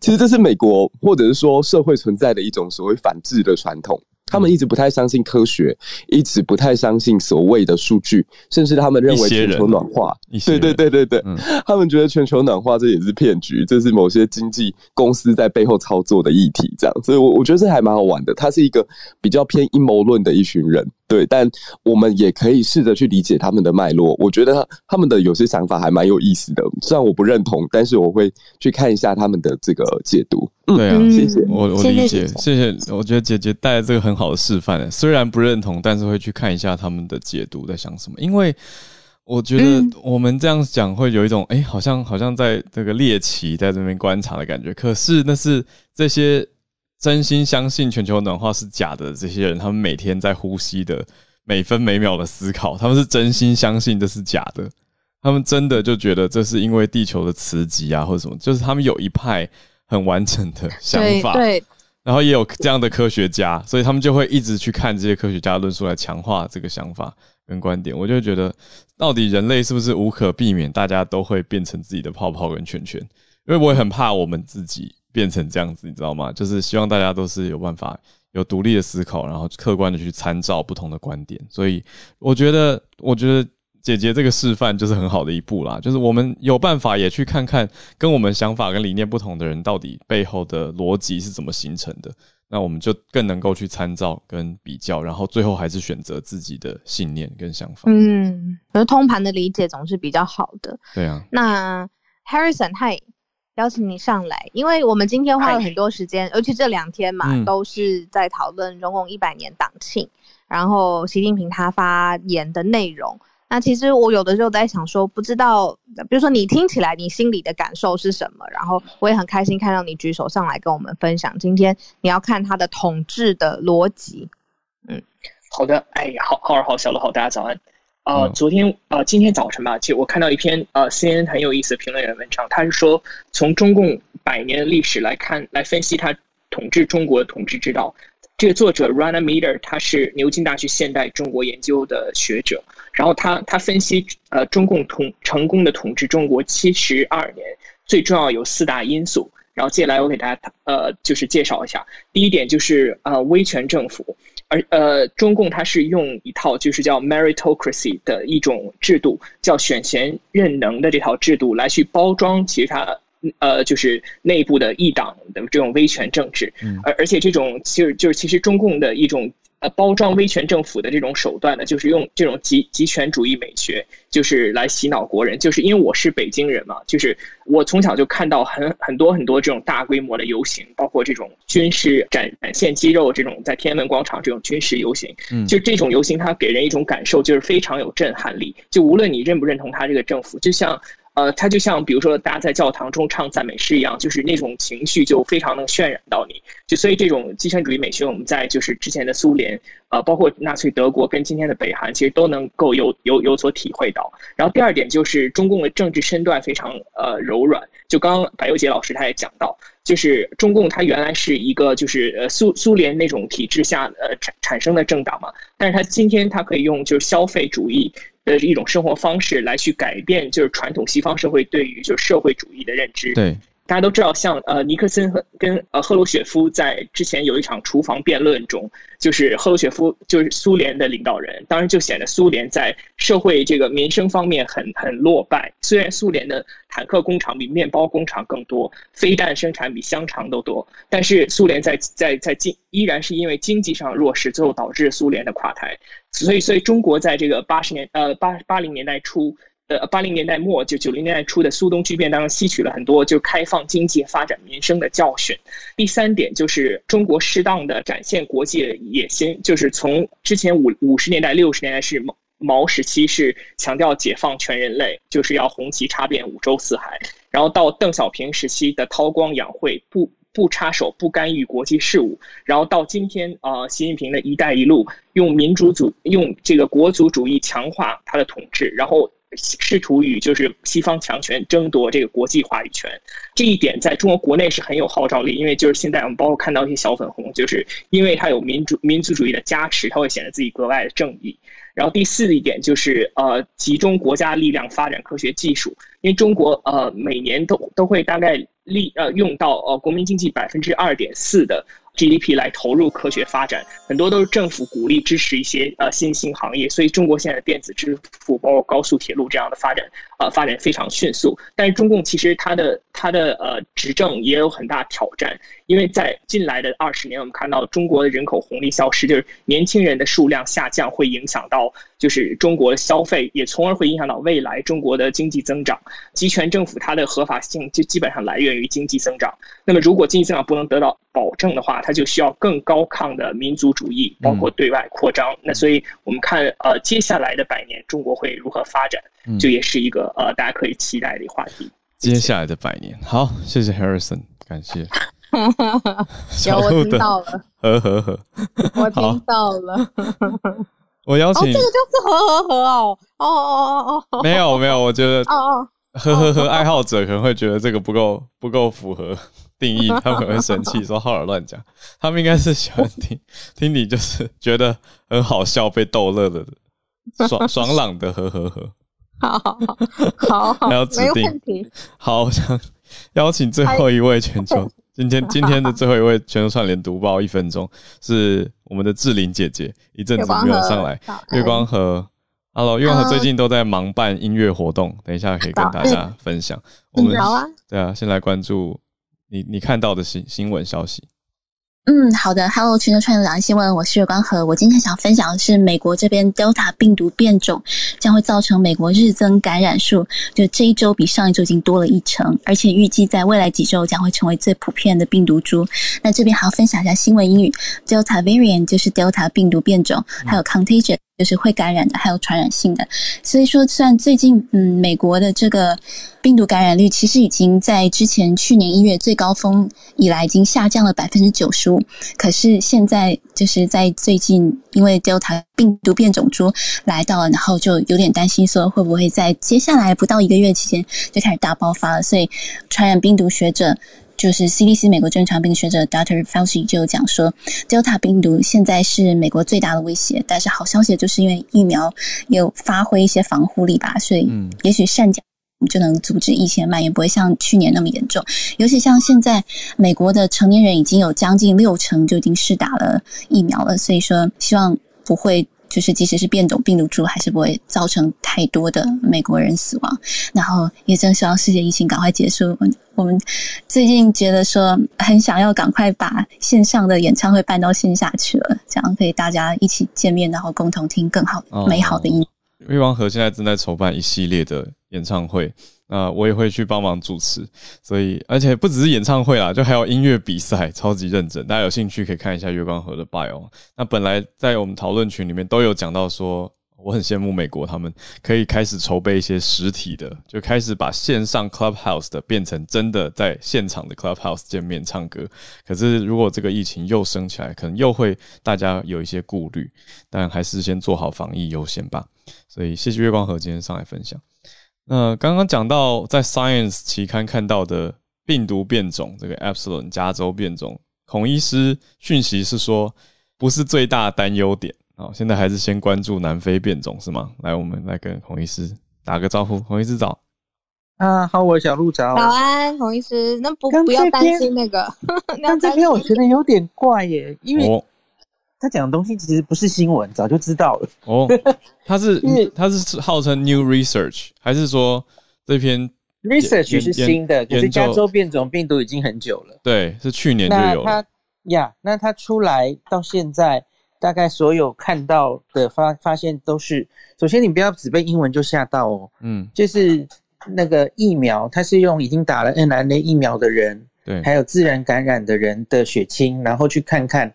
其实这是美国或者是说社会存在的一种所谓反制的传统。他们一直不太相信科学，一直不太相信所谓的数据，甚至他们认为全球暖化，对对对对对，他们觉得全球暖化这也是骗局，这是某些经纪公司在背后操作的议题，这样，所以，我我觉得这还蛮好玩的。他是一个比较偏阴谋论的一群人。对，但我们也可以试着去理解他们的脉络。我觉得他们的有些想法还蛮有意思的，虽然我不认同，但是我会去看一下他们的这个解读。对啊，谢谢我，我理解，谢谢。我觉得姐姐带来这个很好的示范，虽然不认同，但是会去看一下他们的解读在想什么。因为我觉得我们这样讲会有一种，哎，好像好像在这个猎奇在这边观察的感觉。可是那是这些。真心相信全球暖化是假的，这些人他们每天在呼吸的每分每秒的思考，他们是真心相信这是假的，他们真的就觉得这是因为地球的磁极啊，或者什么，就是他们有一派很完整的想法，对，然后也有这样的科学家，所以他们就会一直去看这些科学家论述来强化这个想法跟观点。我就觉得，到底人类是不是无可避免，大家都会变成自己的泡泡跟圈圈？因为我也很怕我们自己。变成这样子，你知道吗？就是希望大家都是有办法有独立的思考，然后客观的去参照不同的观点。所以我觉得，我觉得姐姐这个示范就是很好的一步啦。就是我们有办法也去看看跟我们想法跟理念不同的人到底背后的逻辑是怎么形成的，那我们就更能够去参照跟比较，然后最后还是选择自己的信念跟想法。嗯，可是通盘的理解总是比较好的。对啊。那 Harrison，嗨。邀请你上来，因为我们今天花了很多时间，尤其这两天嘛，都是在讨论中共一百年党庆，然后习近平他发言的内容。那其实我有的时候在想说，不知道，比如说你听起来你心里的感受是什么？然后我也很开心看到你举手上来跟我们分享，今天你要看他的统治的逻辑。嗯，好的，哎，好好好，小罗好，大家早安。呃，昨天呃，今天早晨吧，其实我看到一篇呃 CNN 很有意思的评论员文章，他是说从中共百年的历史来看，来分析他统治中国的统治之道。这个作者 Rana Meter，他是牛津大学现代中国研究的学者，然后他他分析呃中共统成功的统治中国七十二年，最重要有四大因素。然后接下来我给大家呃就是介绍一下，第一点就是呃威权政府，而呃中共它是用一套就是叫 meritocracy 的一种制度，叫选贤任能的这套制度来去包装其实它。呃，就是内部的一党的这种威权政治，而而且这种其实就是其实中共的一种呃包装威权政府的这种手段呢，就是用这种集集权主义美学，就是来洗脑国人。就是因为我是北京人嘛，就是我从小就看到很很多很多这种大规模的游行，包括这种军事展展现肌肉这种在天安门广场这种军事游行，嗯就这种游行它给人一种感受，就是非常有震撼力。就无论你认不认同他这个政府，就像。呃，它就像比如说大家在教堂中唱赞美诗一样，就是那种情绪就非常能渲染到你。就所以这种极权主义美学，我们在就是之前的苏联，呃，包括纳粹德国跟今天的北韩，其实都能够有有有所体会到。然后第二点就是中共的政治身段非常呃柔软。就刚刚白幼杰老师他也讲到，就是中共它原来是一个就是呃苏苏联那种体制下呃产产生的政党嘛，但是它今天它可以用就是消费主义。的一种生活方式来去改变，就是传统西方社会对于就社会主义的认知。对。大家都知道，像呃尼克森和跟呃赫鲁雪夫在之前有一场厨房辩论中，就是赫鲁雪夫就是苏联的领导人，当然就显得苏联在社会这个民生方面很很落败。虽然苏联的坦克工厂比面包工厂更多，飞弹生产比香肠都多，但是苏联在在在经依然是因为经济上弱势，最后导致苏联的垮台。所以，所以中国在这个八十年呃八八零年代初。呃，八零年代末就九零年代初的苏东剧变当中，吸取了很多就开放经济、发展民生的教训。第三点就是中国适当的展现国际野心，就是从之前五五十年代、六十年代是毛毛时期是强调解放全人类，就是要红旗插遍五洲四海，然后到邓小平时期的韬光养晦，不不插手、不干预国际事务，然后到今天啊，习近平的一带一路，用民主主用这个国族主义强化他的统治，然后。试图与就是西方强权争夺这个国际话语权，这一点在中国国内是很有号召力。因为就是现在我们包括看到一些小粉红，就是因为他有民主民族主义的加持，他会显得自己格外的正义。然后第四一点就是呃，集中国家力量发展科学技术，因为中国呃每年都都会大概利呃用到呃国民经济百分之二点四的。GDP 来投入科学发展，很多都是政府鼓励支持一些呃新兴行业，所以中国现在的电子支付包括高速铁路这样的发展，呃发展非常迅速。但是中共其实它的它的呃执政也有很大挑战，因为在近来的二十年，我们看到中国的人口红利消失，就是年轻人的数量下降，会影响到就是中国的消费，也从而会影响到未来中国的经济增长。集权政府它的合法性就基本上来源于经济增长，那么如果经济增长不能得到保证的话，它就需要更高亢的民族主义，包括对外扩张。那所以我们看，呃，接下来的百年中国会如何发展，就也是一个呃大家可以期待的话题。接下来的百年，好，谢谢 Harrison，感谢。<laughs> <laughs> 有 <laughs> 我听到了，呵呵呵，我听到了。我邀请，这个就是呵呵呵哦，哦哦哦哦，没有没有，我觉得哦哦，呵呵呵，爱好者可能会觉得这个不够不够符合。定义，他们可能会生气，<laughs> 说浩尔乱讲。他们应该是喜欢听听你，就是觉得很好笑、被逗乐的，爽爽朗的，呵呵呵。好好好，好，还要指定。好，想邀请最后一位全球，今天今天的最后一位全球串联读报一分钟，是我们的志玲姐姐，一阵子没有上来。月光河，Hello，月光河最近都在忙办音乐活动，等一下可以跟大家分享。我们好啊，对啊，先来关注。你你看到的新新闻消息？嗯，好的，Hello，全球创业两岸新闻，我是月光河。我今天想分享的是，美国这边 Delta 病毒变种将会造成美国日增感染数，就这一周比上一周已经多了一成，而且预计在未来几周将会成为最普遍的病毒株。那这边还要分享一下新闻英语，Delta variant 就是 Delta 病毒变种，还有 contagion。就是会感染的，还有传染性的。所以说，虽然最近嗯，美国的这个病毒感染率其实已经在之前去年一月最高峰以来已经下降了百分之九十五，可是现在就是在最近，因为 Delta 病毒变种株来到了，然后就有点担心说会不会在接下来不到一个月期间就开始大爆发了。所以，传染病毒学者。就是 CDC 美国正常病学者 Dr. Fauci 就讲说，Delta 病毒现在是美国最大的威胁。但是好消息就是因为疫苗有发挥一些防护力吧，所以也许善降就能阻止疫情蔓延，不会像去年那么严重。尤其像现在美国的成年人已经有将近六成就已经试打了疫苗了，所以说希望不会。就是即使是变种病毒株，还是不会造成太多的美国人死亡。然后也正希望世界疫情赶快结束。我们最近觉得说，很想要赶快把线上的演唱会搬到线下去了，这样可以大家一起见面，然后共同听更好美好的音。魏王和现在正在筹办一系列的演唱会。那我也会去帮忙主持，所以而且不只是演唱会啦，就还有音乐比赛，超级认真。大家有兴趣可以看一下月光河的 bio。那本来在我们讨论群里面都有讲到说，我很羡慕美国，他们可以开始筹备一些实体的，就开始把线上 clubhouse 的变成真的在现场的 clubhouse 见面唱歌。可是如果这个疫情又升起来，可能又会大家有一些顾虑，但还是先做好防疫优先吧。所以谢谢月光河今天上来分享。那刚刚讲到在 Science 期刊看到的病毒变种，这个 Epsilon 加州变种，孔医师讯息是说不是最大担忧点啊，现在还是先关注南非变种是吗？来，我们来跟孔医师打个招呼，孔医师早。啊，好，我小鹿早。早安，孔医师，那不 <laughs> 不要担心那个，那这边我觉得有点怪耶，因为。他讲的东西其实不是新闻，早就知道了。哦，他是 <laughs> 他是号称 new research，还是说这篇 research 是新的？可是加州变种病毒已经很久了。对，是去年就有。那他呀，那他出来到现在，大概所有看到的发发现都是，首先你不要只被英文就吓到哦。嗯，就是那个疫苗，它是用已经打了 n r n a 疫苗的人，对，还有自然感染的人的血清，然后去看看。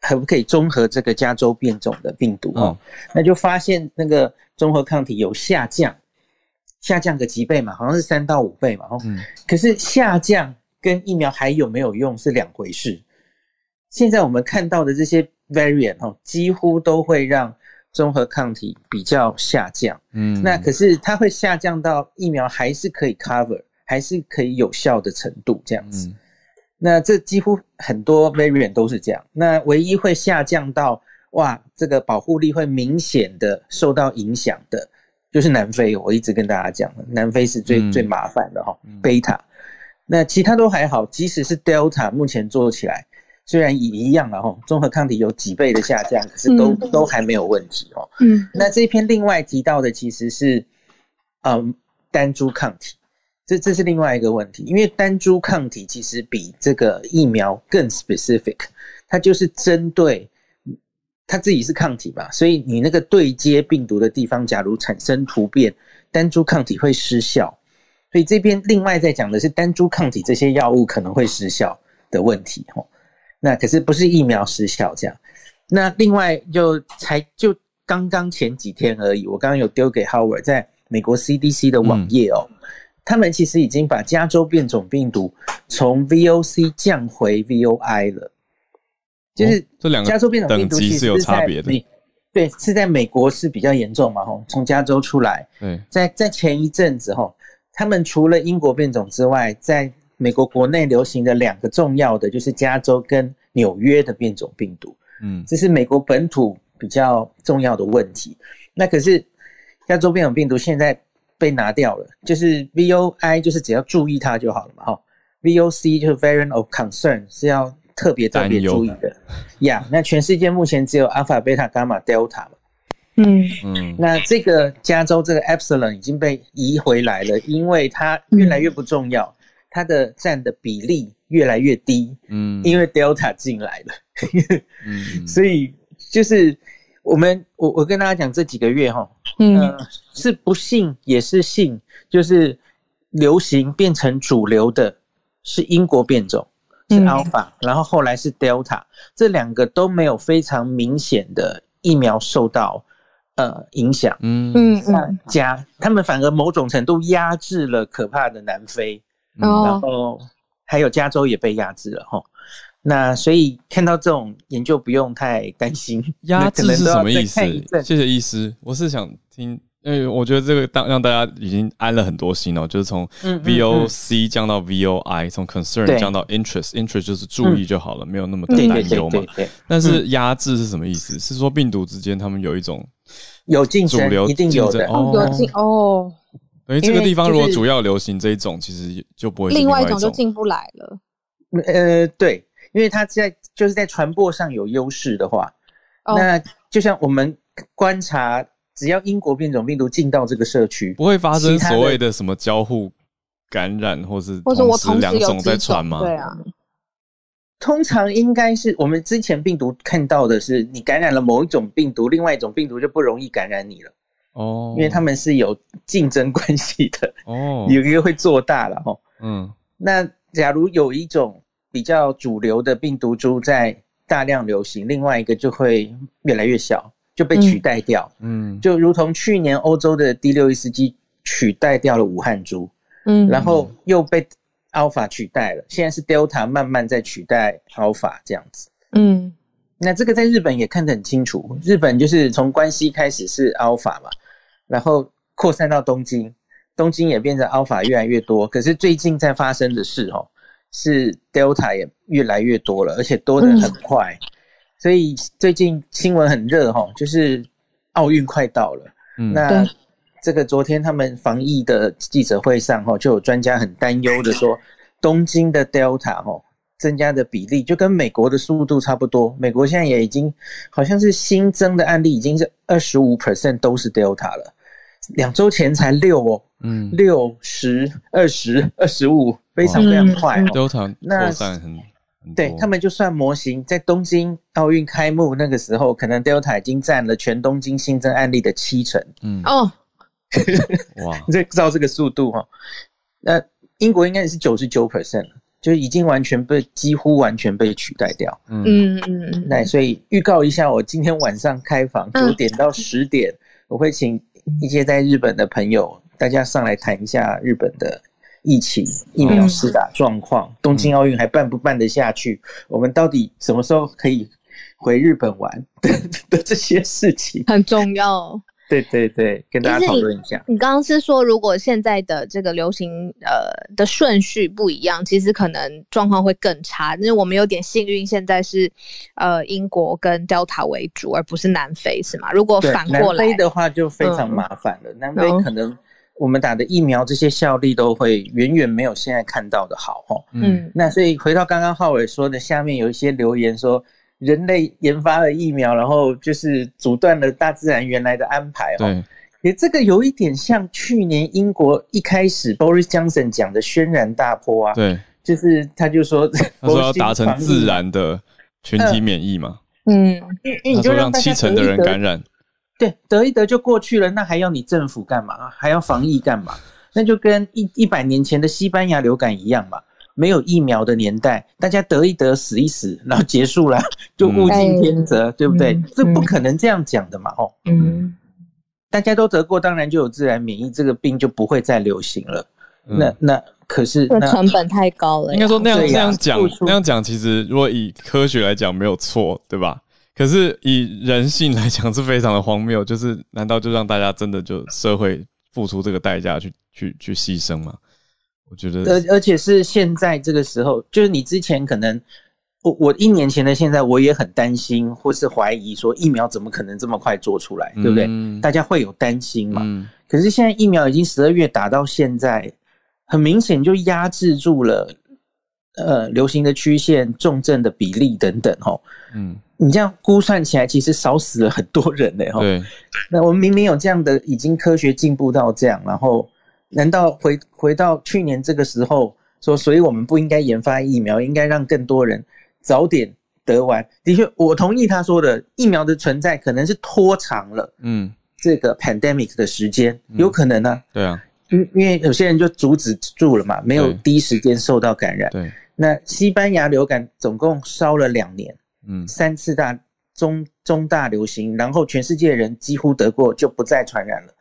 可不可以综合这个加州变种的病毒？哦，那就发现那个综合抗体有下降，下降个几倍嘛，好像是三到五倍嘛。哦，可是下降跟疫苗还有没有用是两回事。现在我们看到的这些 variant 哦，几乎都会让综合抗体比较下降。嗯，那可是它会下降到疫苗还是可以 cover，还是可以有效的程度这样子。那这几乎很多 variant 都是这样。那唯一会下降到哇，这个保护力会明显的受到影响的，就是南非。我一直跟大家讲，南非是最最麻烦的哈。贝塔，那其他都还好。即使是 Delta，目前做起来虽然也一样了哈，综合抗体有几倍的下降，可是都都还没有问题哦。嗯，那这篇另外提到的其实是嗯单株抗体。这这是另外一个问题，因为单株抗体其实比这个疫苗更 specific，它就是针对它自己是抗体嘛，所以你那个对接病毒的地方，假如产生突变，单株抗体会失效。所以这边另外在讲的是单株抗体这些药物可能会失效的问题，吼。那可是不是疫苗失效这样。那另外就才就刚刚前几天而已，我刚刚有丢给 Howard 在美国 CDC 的网页哦。他们其实已经把加州变种病毒从 VOC 降回 VOI 了，就是这两个加州变种病毒其实是有差别的。对，是在美国是比较严重嘛？吼，从加州出来。对，在在前一阵子吼，他们除了英国变种之外，在美国国内流行的两个重要的就是加州跟纽约的变种病毒。嗯，这是美国本土比较重要的问题。那可是加州变种病毒现在。被拿掉了，就是 V O I，就是只要注意它就好了嘛，哈。V O C 就是 Variant of Concern，是要特别特别注意的。呀，那全世界目前只有 Alpha、Beta、Gamma、Delta 嘛。嗯嗯。那这个加州这个 Epsilon 已经被移回来了，因为它越来越不重要，它的占的比例越来越低。嗯。因为 Delta 进来了。嗯。<laughs> 所以就是。我们我我跟大家讲这几个月哈，嗯，是不幸也是幸，就是流行变成主流的是英国变种是 Alpha，然后后来是 Delta，这两个都没有非常明显的疫苗受到呃影响，嗯。嗯，加他们反而某种程度压制了可怕的南非，然后还有加州也被压制了哈。那所以看到这种研究不用太担心，压制是什么意思？谢谢医师，我是想听为我觉得这个当让大家已经安了很多心哦，就是从 VOC 降到 VOI，从 concern 降到 interest，interest 就是注意就好了，没有那么的担忧嘛。但是压制是什么意思？是说病毒之间他们有一种有竞争，主流一定有的哦，有竞哦。等于这个地方如果主要流行这一种，其实就不会另外一种就进不来了。呃，对，因为它在就是在传播上有优势的话，那就像我们观察。只要英国变种病毒进到这个社区，不会发生所谓的什么交互感染，或是或者我同时两种在传吗？对啊，通常应该是我们之前病毒看到的是，你感染了某一种病毒，另外一种病毒就不容易感染你了哦，因为他们是有竞争关系的哦，有一个会做大了哦。嗯，那假如有一种比较主流的病毒株在大量流行，另外一个就会越来越小。就被取代掉，嗯，就如同去年欧洲的 D 六一四 G 取代掉了武汉株，嗯，然后又被 Alpha 取代了，现在是 Delta 慢慢在取代 Alpha 这样子，嗯，那这个在日本也看得很清楚，日本就是从关西开始是 Alpha 嘛，然后扩散到东京，东京也变成 Alpha 越来越多，可是最近在发生的事哦，是 Delta 也越来越多了，而且多的很快。所以最近新闻很热哈，就是奥运快到了。嗯，那这个昨天他们防疫的记者会上哈，就有专家很担忧的说，东京的 Delta 哈增加的比例就跟美国的速度差不多。美国现在也已经好像是新增的案例已经是二十五 percent 都是 Delta 了，两周前才六哦，嗯，六十二十二十五，非常非常快。Delta 扩散很。对他们就算模型，在东京奥运开幕那个时候，可能 Delta 已经占了全东京新增案例的七成。嗯哦，<laughs> 哇，你知道这个速度哈？那英国应该也是九十九 percent 了，就已经完全被几乎完全被取代掉。嗯嗯嗯。那所以预告一下，我今天晚上开房九点到十点，我会请一些在日本的朋友，大家上来谈一下日本的。疫情、疫苗施打状况，东京奥运还办不办得下去？我们到底什么时候可以回日本玩的 <laughs> 的这些事情很重要。对对对，跟大家讨论一下。你刚刚是说，如果现在的这个流行呃的顺序不一样，其实可能状况会更差。因为我们有点幸运，现在是呃英国跟 Delta 为主，而不是南非，是吗？如果反过来的话，就非常麻烦了。南非可能。我们打的疫苗这些效力都会远远没有现在看到的好哈。嗯，那所以回到刚刚浩伟说的，下面有一些留言说，人类研发了疫苗，然后就是阻断了大自然原来的安排哈。对，也这个有一点像去年英国一开始 Boris Johnson 讲的轩然大波啊。对，就是他就说 <laughs> 他说要 <laughs> 达成自然的群体免疫嘛。嗯，你就让七成的人感染。对，得一得就过去了，那还要你政府干嘛？还要防疫干嘛？那就跟一一百年前的西班牙流感一样嘛，没有疫苗的年代，大家得一得死一死，然后结束了，<laughs> 就物竞天择，对不对？这不可能这样讲的嘛，哦，嗯，大家都得过，当然就有自然免疫，这个病就不会再流行了。那那可是那成本太高了，应该说那样那样讲那样讲，其实如果以科学来讲没有错，对吧？可是以人性来讲是非常的荒谬，就是难道就让大家真的就社会付出这个代价去 <laughs> 去去牺牲吗？我觉得，而而且是现在这个时候，就是你之前可能我我一年前的现在我也很担心或是怀疑说疫苗怎么可能这么快做出来，对不对？大家会有担心嘛？可是现在疫苗已经十二月打到现在，很明显就压制住了呃流行的曲线、重症的比例等等，吼，嗯。你这样估算起来，其实少死了很多人呢，哈。对。那我们明明有这样的，已经科学进步到这样，然后难道回回到去年这个时候说，所以我们不应该研发疫苗，应该让更多人早点得完？的确，我同意他说的，疫苗的存在可能是拖长了，嗯，这个 pandemic 的时间，有可能呢。对啊。因因为有些人就阻止住了嘛，没有第一时间受到感染。对。那西班牙流感总共烧了两年。嗯，三次大中中大流行，然后全世界人几乎得过就不再传染了。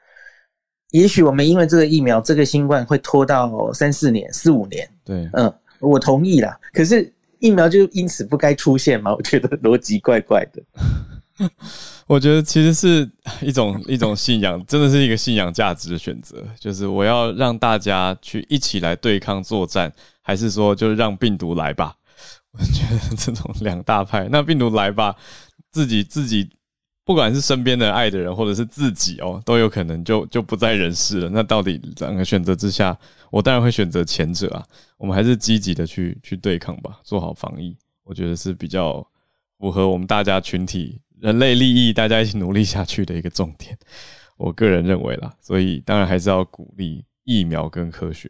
也许我们因为这个疫苗，这个新冠会拖到三四年、四五年。对，嗯，我同意啦。可是疫苗就因此不该出现吗？我觉得逻辑怪怪的。<laughs> <laughs> 我觉得其实是一种一种信仰，真的是一个信仰价值的选择。就是我要让大家去一起来对抗作战，还是说就让病毒来吧？<laughs> 我觉得这种两大派，那病毒来吧，自己自己，不管是身边的爱的人，或者是自己哦，都有可能就就不在人世了。那到底两个选择之下，我当然会选择前者啊。我们还是积极的去去对抗吧，做好防疫，我觉得是比较符合我们大家群体。人类利益，大家一起努力下去的一个重点，我个人认为啦，所以当然还是要鼓励疫苗跟科学。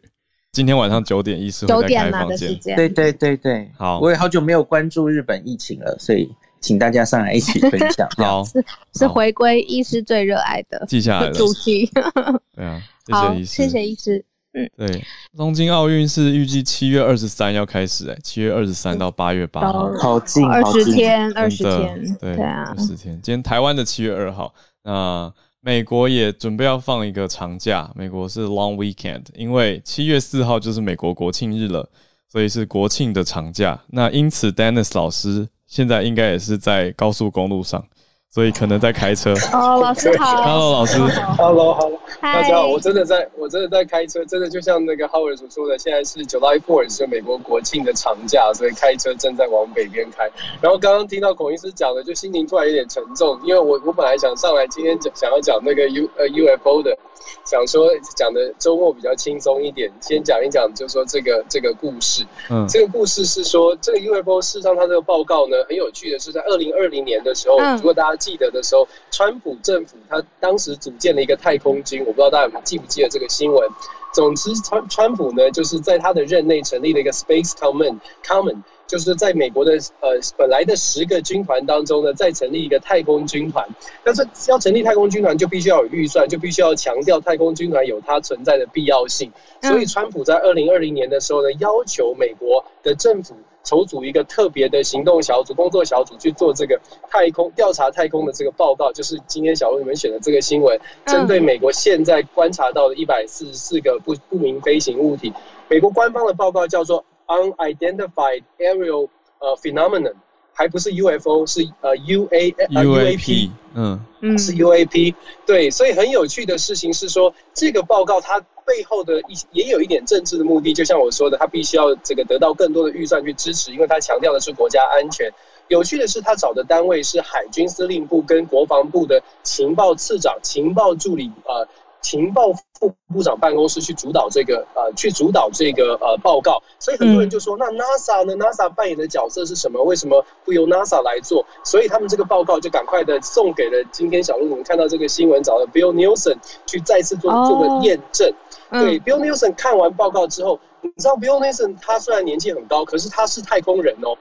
今天晚上九点，医师会开房间，对对对。对，好，我也好久没有关注日本疫情了，所以请大家上来一起分享。<laughs> 好，是是回归医师最热爱的记下来主题。<laughs> 对啊，<laughs> 谢谢医师，谢谢医师。嗯，对，东京奥运是预计七月二十三要开始，哎，七月二十三到八月八号，好近，二十天，二十天，对啊，二十天。今天台湾的七月二号，那美国也准备要放一个长假，美国是 Long Weekend，因为七月四号就是美国国庆日了，所以是国庆的长假。那因此，Dennis 老师现在应该也是在高速公路上。所以可能在开车。哦，老师好。Hello，老师。Hello，Hello，大家好。我真的在，我真的在开车，真的就像那个 Howard 所说的，现在是 July Fourth，是美国国庆的长假，所以开车正在往北边开。然后刚刚听到孔医师讲的，就心情突然有点沉重，因为我我本来想上来今天讲想要讲那个 U 呃 UFO 的。想说讲的周末比较轻松一点，先讲一讲，就说这个这个故事。嗯，这个故事是说，这个 UFO 事实上它这个报告呢，很有趣的是，在二零二零年的时候，如果大家记得的时候，川普政府他当时组建了一个太空军，我不知道大家记不记得这个新闻。总之，川川普呢，就是在他的任内成立了一个 Space Command，Command。就是在美国的呃本来的十个军团当中呢，再成立一个太空军团。但是要成立太空军团，就必须要有预算，就必须要强调太空军团有它存在的必要性。所以，川普在二零二零年的时候呢，要求美国的政府筹组一个特别的行动小组、工作小组去做这个太空调查太空的这个报告。就是今天小鹿你们选的这个新闻，针对美国现在观察到的一百四十四个不不明飞行物体，美国官方的报告叫做。Unidentified aerial 呃 phenomenon 还不是 UFO 是呃 UA UAP 嗯嗯是 UAP 对所以很有趣的事情是说这个报告它背后的一也有一点政治的目的就像我说的它必须要这个得到更多的预算去支持因为它强调的是国家安全有趣的是他找的单位是海军司令部跟国防部的情报次长情报助理呃。情报副部长办公室去主导这个呃，去主导这个呃报告，所以很多人就说，那 NASA 呢？NASA 扮演的角色是什么？为什么不由 NASA 来做？所以他们这个报告就赶快的送给了今天小鹿，我们看到这个新闻，找了 Bill Nielsen 去再次做做个验证。对，Bill Nielsen 看完报告之后，你知道 Bill Nielsen 他虽然年纪很高，可是他是太空人哦，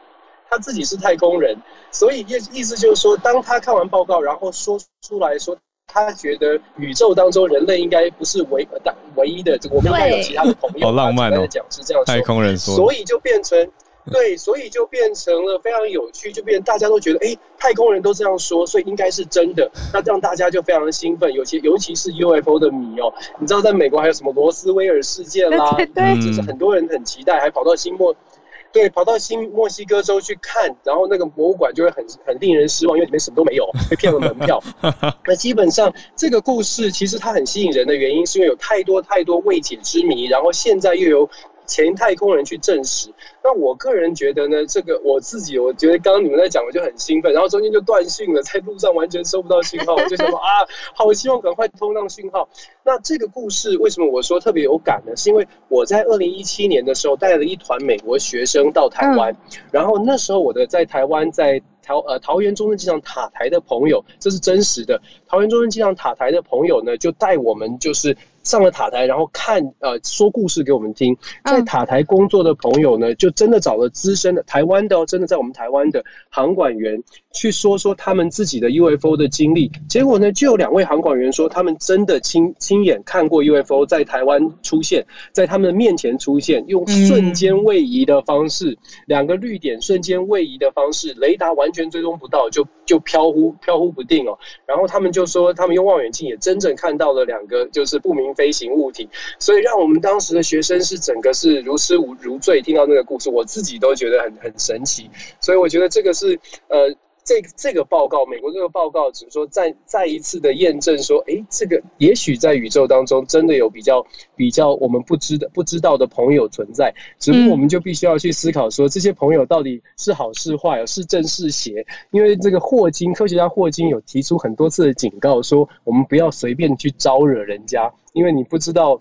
他自己是太空人，所以意意思就是说，当他看完报告，然后说出来说。他觉得宇宙当中人类应该不是唯唯唯一的，我们应该有其他的朋友。好浪漫哦！讲是这样太空人说，所以就变成对，所以就变成了非常有趣，就变大家都觉得，哎，太空人都这样说，所以应该是真的。那这样大家就非常的兴奋，尤其尤其是 UFO 的迷哦。你知道，在美国还有什么罗斯威尔事件啦，对就是很多人很期待，还跑到新墨。对，跑到新墨西哥州去看，然后那个博物馆就会很很令人失望，因为里面什么都没有，被骗了门票。<laughs> 那基本上这个故事其实它很吸引人的原因，是因为有太多太多未解之谜，然后现在又有。前太空人去证实，那我个人觉得呢，这个我自己我觉得刚刚你们在讲，我就很兴奋，然后中间就断讯了，在路上完全收不到信号，<laughs> 我就想说啊，好希望赶快通上讯号。那这个故事为什么我说特别有感呢？是因为我在二零一七年的时候带了一团美国学生到台湾，然后那时候我的在台湾在桃呃桃园中正机场塔台的朋友，这是真实的，桃园中正机场塔台的朋友呢，就带我们就是。上了塔台，然后看呃说故事给我们听。在塔台工作的朋友呢，就真的找了资深的台湾的哦，真的在我们台湾的航管员去说说他们自己的 UFO 的经历。结果呢，就有两位航管员说，他们真的亲亲眼看过 UFO 在台湾出现，在他们的面前出现，用瞬间位移的方式，两个绿点瞬间位移的方式，雷达完全追踪不到，就就飘忽飘忽不定哦。然后他们就说，他们用望远镜也真正看到了两个就是不明。飞行物体，所以让我们当时的学生是整个是如痴如醉，听到那个故事，我自己都觉得很很神奇。所以我觉得这个是呃，这这个报告，美国这个报告只是说再再一次的验证说，哎，这个也许在宇宙当中真的有比较比较我们不知的不知道的朋友存在，只不过我们就必须要去思考说，这些朋友到底是好是坏，是正是邪？因为这个霍金科学家霍金有提出很多次的警告，说我们不要随便去招惹人家，因为你不知道。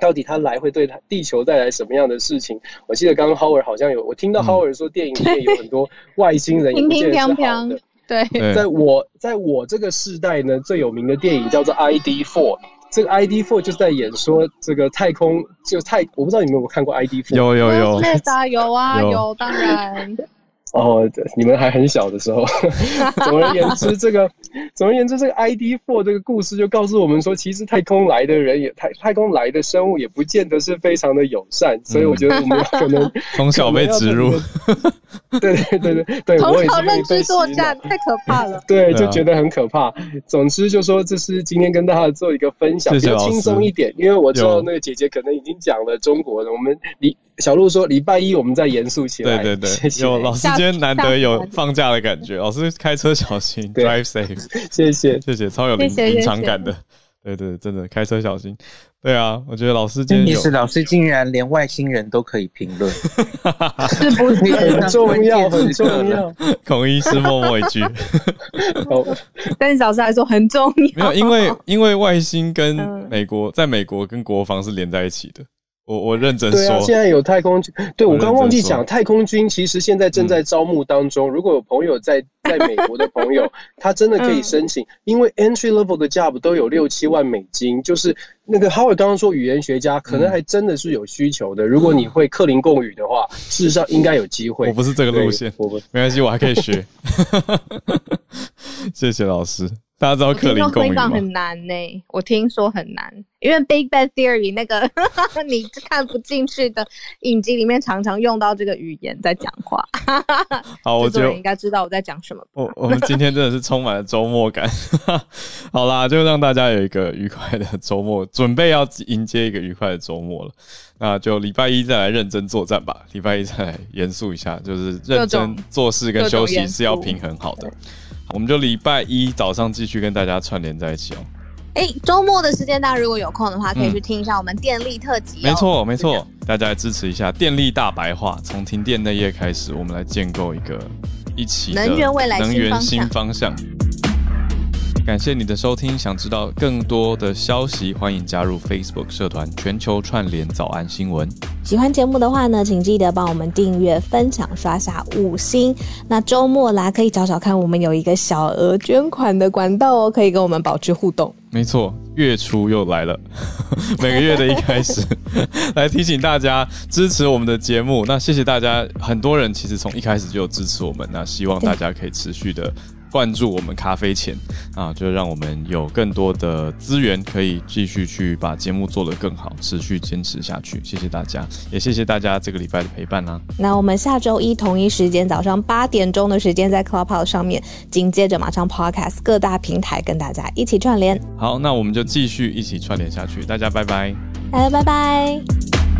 到底它来会对它地球带来什么样的事情？我记得刚刚 Howard 好像有，我听到 Howard 说电影里面有很多外星人，平平飘飘。对，在我在我这个世代呢，最有名的电影叫做 ID Four。这个 ID Four 就是在演说这个太空，就太我不知道你们有没有看过 ID Four？有有有，有啊有，当然。哦，你们还很小的时候。<laughs> 总而言之，这个 <laughs> 总而言之，这个 ID Four 这个故事就告诉我们说，其实太空来的人也太太空来的生物也不见得是非常的友善，所以我觉得我们可能 <laughs> 从小被植入。对对对对对，从小认知作战太可怕了。对，就觉得很可怕。总之，就说这是今天跟大家做一个分享，比较轻松一点，因为我知道那个姐姐可能已经讲了中国的，我们离。小鹿说：“礼拜一我们再严肃起来。”对对对，有老师今天难得有放假的感觉。老师开车小心，Drive safe。谢谢谢谢，超有临临场感的。对对，真的开车小心。对啊，我觉得老师今天，意思老师竟然连外星人都可以评论，是不是 <laughs> 很重要？很重要。孔医师默默一句。但是老师还说很重要。没有，因为因为外星跟美国，在美国跟国防是连在一起的。我我认真说，对啊，现在有太空军，对我刚忘记讲，太空军其实现在正在招募当中。如果有朋友在 <laughs> 在美国的朋友，他真的可以申请，因为 entry level 的 job 都有六七万美金。就是那个 Howard 刚刚说语言学家，可能还真的是有需求的。如果你会克林贡语的话，事实上应该有机会。我不是这个路线，我不没关系，我还可以学。<laughs> 谢谢老师。大家知道克林贡语吗？很难呢，我听说很难，因为《Big Bang Theory》那个 <laughs> 你看不进去的影集里面，常常用到这个语言在讲话。<laughs> 好，我觉得应该知道我在讲什么。我我们今天真的是充满了周末感。<laughs> 好啦，就让大家有一个愉快的周末，准备要迎接一个愉快的周末了。那就礼拜一再来认真作战吧，礼拜一再来严肃一下，就是认真做事跟休息是要平衡好的。我们就礼拜一早上继续跟大家串联在一起哦。哎，周末的时间大家如果有空的话，可以去听一下我们电力特辑。没错，没错，大家来支持一下电力大白话，从停电那夜开始，我们来建构一个一起能源未来能源新方向。感谢你的收听，想知道更多的消息，欢迎加入 Facebook 社团全球串联早安新闻。喜欢节目的话呢，请记得帮我们订阅、分享、刷下五星。那周末啦，可以找找看，我们有一个小额捐款的管道哦，可以跟我们保持互动。没错，月初又来了，<laughs> 每个月的一开始，来提醒大家支持我们的节目。那谢谢大家，很多人其实从一开始就支持我们，那希望大家可以持续的。关注我们咖啡钱啊，就让我们有更多的资源，可以继续去把节目做得更好，持续坚持下去。谢谢大家，也谢谢大家这个礼拜的陪伴啦。那我们下周一同一时间早上八点钟的时间，在 Clubhouse 上面，紧接着马上 Podcast 各大平台跟大家一起串联。好，那我们就继续一起串联下去。大家拜拜，大家拜拜。